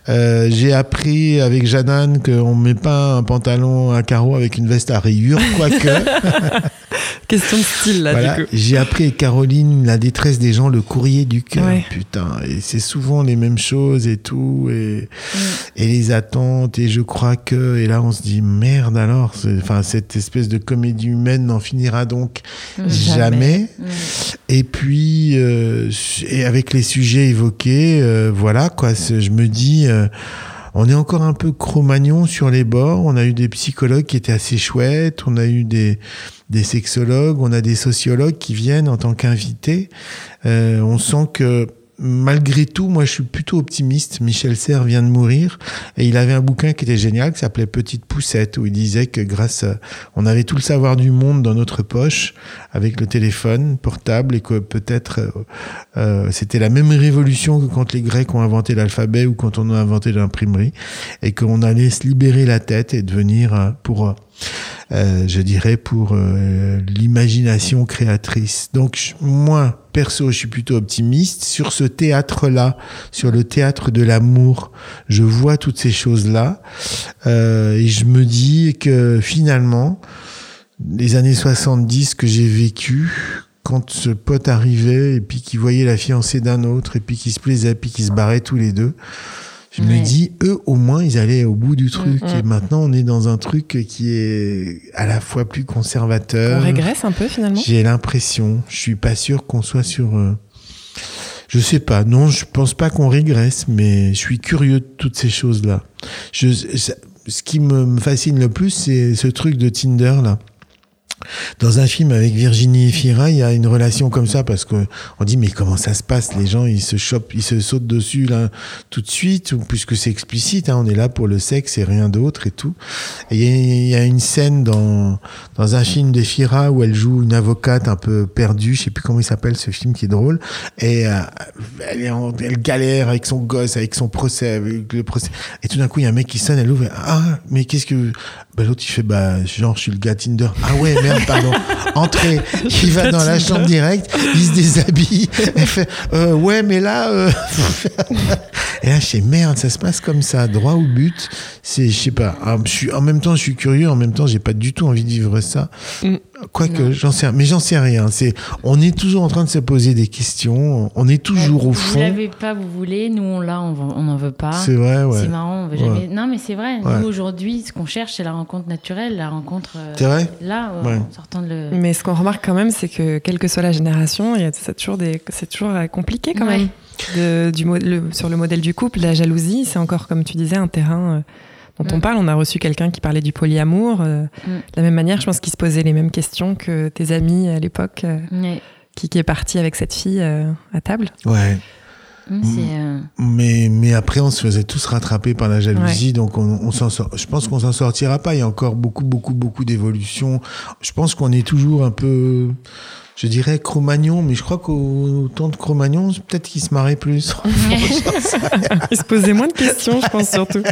Euh, j'ai appris avec Jeanne qu'on met pas un pantalon à carreaux avec une veste à rayures, quoique. Question de style, là, Voilà. du coup. J'ai appris avec Caroline la détresse des gens, le courrier du cœur. Ouais. Putain, et c'est souvent les mêmes choses et tout, et, Mm. et les attentes, et je crois que, et là on se dit merde alors, enfin cette espèce de comédie humaine n'en finira donc Mm. jamais. Mm. Et puis, euh, et avec les sujets évoqués, euh, voilà quoi, je me dis. euh, on est encore un peu cro-magnon sur les bords. On a eu des psychologues qui étaient assez chouettes. On a eu des, des sexologues. On a des sociologues qui viennent en tant qu'invités. Euh, on sent que malgré tout, moi, je suis plutôt optimiste. Michel Serres vient de mourir et il avait un bouquin qui était génial, qui s'appelait Petite Poussette, où il disait que grâce, à, on avait tout le savoir du monde dans notre poche avec le téléphone portable et que peut-être euh, euh, c'était la même révolution que quand les Grecs ont inventé l'alphabet ou quand on a inventé l'imprimerie et qu'on allait se libérer la tête et devenir euh, pour euh, je dirais pour euh, l'imagination créatrice. Donc moi, perso, je suis plutôt optimiste sur ce théâtre-là, sur le théâtre de l'amour. Je vois toutes ces choses-là euh, et je me dis que finalement, les années 70 que j'ai vécues, quand ce pote arrivait et puis qui voyait la fiancée d'un autre et puis qui se plaisait puis qui se barraient tous les deux, je me dis, eux, au moins, ils allaient au bout du truc. Mm, mm. Et maintenant, on est dans un truc qui est à la fois plus On conservateur. régresse un peu, finalement J'ai l'impression. Je suis pas sûr qu'on soit sur. euh, Je sais pas. Non, je pense pas qu'on régresse, mais je suis curieux de toutes ces choses-là. je, ce qui me fascine le plus, c'est ce truc de Tinder là. Dans un film avec Virginie Efira, il y a une relation comme ça parce que on dit mais comment ça se passe? Les gens ils se chopent, ils se sautent dessus là tout de suite puisque c'est explicite. Hein, on est là pour le sexe et rien d'autre et tout. Et il y a- une scène dans dans un film d'Efira où elle joue une avocate un peu perdue. Je sais plus comment il s'appelle ce film qui est drôle. Et euh, elle, galère avec son gosse, avec son procès, avec le procès. Et tout d'un coup il y a un mec qui sonne, elle ouvre. Ah mais qu'est-ce que bah, l'autre il fait bah genre je suis le gars Tinder. Ah ouais pardon. Entrez. Il va dans la chambre direct, il se déshabille. Elle fait euh, ouais mais là euh, là je fais merde ça se passe comme ça droit au but. C'est je sais pas. Suis en même temps je suis curieux en même temps j'ai pas du tout envie de vivre ça. Mm. Quoique j'en sais mais j'en sais rien. C'est on est toujours en train de se poser des questions. On est toujours au Vous fond. l'avez pas, vous voulez. Nous, on l'a, on n'en veut pas. C'est vrai ouais. C'est marrant, on veut Ouais. jamais. Non, mais c'est vrai. Ouais. Nous, aujourd'hui, ce qu'on cherche, c'est la rencontre naturelle, la rencontre. euh, C'est vrai Là, euh, Ouais. en sortant de le. Mais ce qu'on remarque quand même, c'est que quelle que soit la génération, il y a- c'est toujours, des, c'est toujours euh, compliqué quand Ouais. même. De- du, mo- le- sur le modèle du couple, la jalousie, c'est encore, comme tu disais, un terrain euh, dont on Mm. parle. On a reçu quelqu'un qui parlait du polyamour. euh, Mm. De la même manière, je pense qu'il se posait les mêmes questions que tes amis à l'époque, euh, qui, qui est parti avec cette fille euh, à table. Ouais. C'est. euh, Mais, mais après, on se faisait tous rattraper par la jalousie, donc on, on s'en sort. Je pense qu'on s'en sortira pas. Il y a encore beaucoup, beaucoup, beaucoup d'évolution. Je pense qu'on est toujours un peu, je dirais, Cro-Magnon, mais je crois qu'au temps de Cro-Magnon, peut-être qu'il se marrait plus. Il se posait moins de questions, je pense surtout.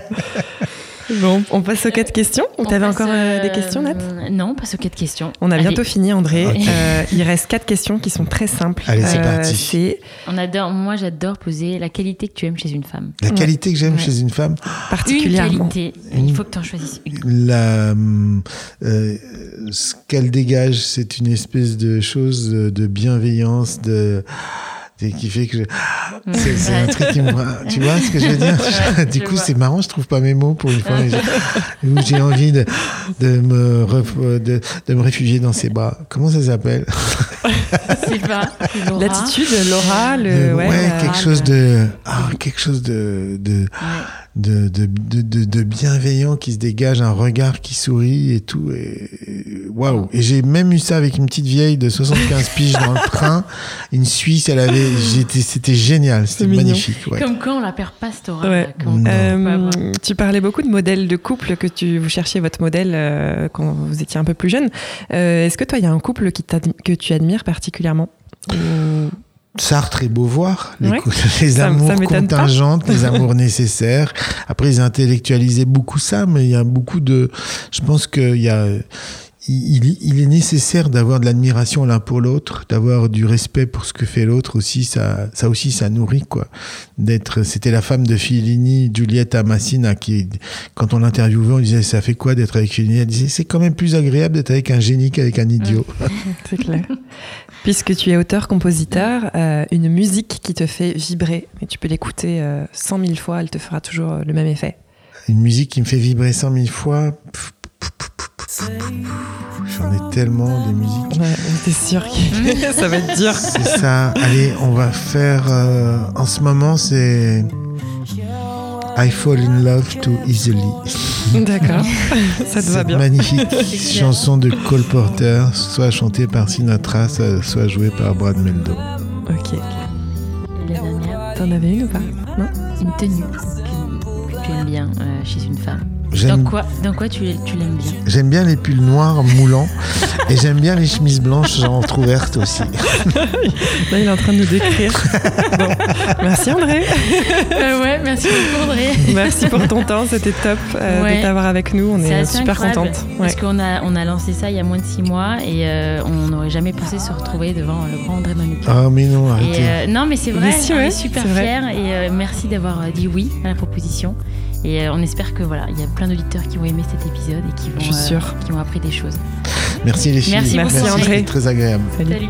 Bon, on passe aux quatre questions. Ou on t'avais passe, encore euh, des euh, questions, Nat? Non, pas aux quatre questions. On a Allez. bientôt fini, André. Euh, il reste quatre questions qui sont très simples. Allez, c'est Euh, parti. C'est On adore. Moi, j'adore poser la qualité que tu aimes chez une femme. La qualité que j'aime Ouais. chez une femme, Une particulièrement. qualité. Une- Il faut que tu en choisisses une. la, ce qu'elle dégage, c'est une espèce de chose de bienveillance, de, de- qui fait que je- c'est c'est un truc qui me tu vois ce que je veux dire? Du coup c'est marrant je trouve pas mes mots pour une fois mais j'ai- où j'ai envie de, de me ref- de, de me réfugier dans ses bras comment ça s'appelle? L'attitude, l'aura, le. Ouais, ouais, quelque chose de ah, quelque chose de de, Ouais. De, de, de, de- de bienveillant qui se dégage, un regard qui sourit et tout. Et waouh! Et j'ai même eu ça avec une petite vieille de 75 piges dans le train. Une Suisse, elle avait, j'étais, c'était génial, c'était magnifique. Ouais. Comme quand on la perd pas, cette aura. Ouais. Euh, tu parlais beaucoup de modèles de couple que tu vous cherchiez votre modèle euh, quand vous étiez un peu plus jeune. Euh, Est-ce que toi, il y a un couple qui que tu admires particulièrement? Sartre et Beauvoir, les, Ouais. les Ça- amours contingentes, les amours nécessaires. Après, ils intellectualisaient beaucoup ça, mais il y a beaucoup de. Je pense qu'il y a. Il, est nécessaire d'avoir de l'admiration l'un pour l'autre, d'avoir du respect pour ce que fait l'autre aussi. Ça, ça aussi, ça nourrit quoi. D'être, c'était la femme de Fellini, Giulietta Massina, qui, quand on l'interviewait, on disait ça fait quoi d'être avec Fellini? Elle disait c'est quand même plus agréable d'être avec un génie qu'avec un idiot. C'est clair. Puisque tu es auteur-compositeur, euh, une musique qui te fait vibrer, et tu peux l'écouter euh, cent mille fois, elle te fera toujours euh, le même effet. Une musique qui me fait vibrer cent mille fois. J'en ai tellement de musiques. Ouais, t'es sûr que ça va être dur. C'est ça. Allez, on va faire. euh, en ce moment, c'est. I fall in love too easily. D'accord, ça te va bien. magnifique chanson de Cole Porter, soit chantée par Sinatra, soit jouée par Brad Meldo. Ok. Et la dernière, T'en avais une ou pas? Non? Une tenue que, que tu aimes bien euh, chez une femme. Dans quoi, dans quoi tu, tu l'aimes bien j'aime bien les pulls noirs moulants et j'aime bien les chemises blanches entrouvertes aussi. Là, il est en train de nous décrire. Bon. Merci André. Euh, Ouais, merci beaucoup André. Merci pour ton temps, c'était top euh, Ouais. de t'avoir avec nous. On C'est est assez super contente. Ouais. Parce qu'on a, on a lancé ça il y a moins de six mois et euh, on n'aurait jamais pensé se retrouver devant le grand André Manoukian. Ah mais non, Et arrêtez. euh, non, mais c'est vrai, Mais si, on ouais, est super vrai. fiers et euh, merci d'avoir dit oui à la proposition. Et euh, on espère que voilà, il y a plein d'auditeurs qui vont aimer cet épisode et qui vont, euh, qui ont appris des choses. Merci les filles. Merci beaucoup, André. C'était très agréable. Salut. Salut.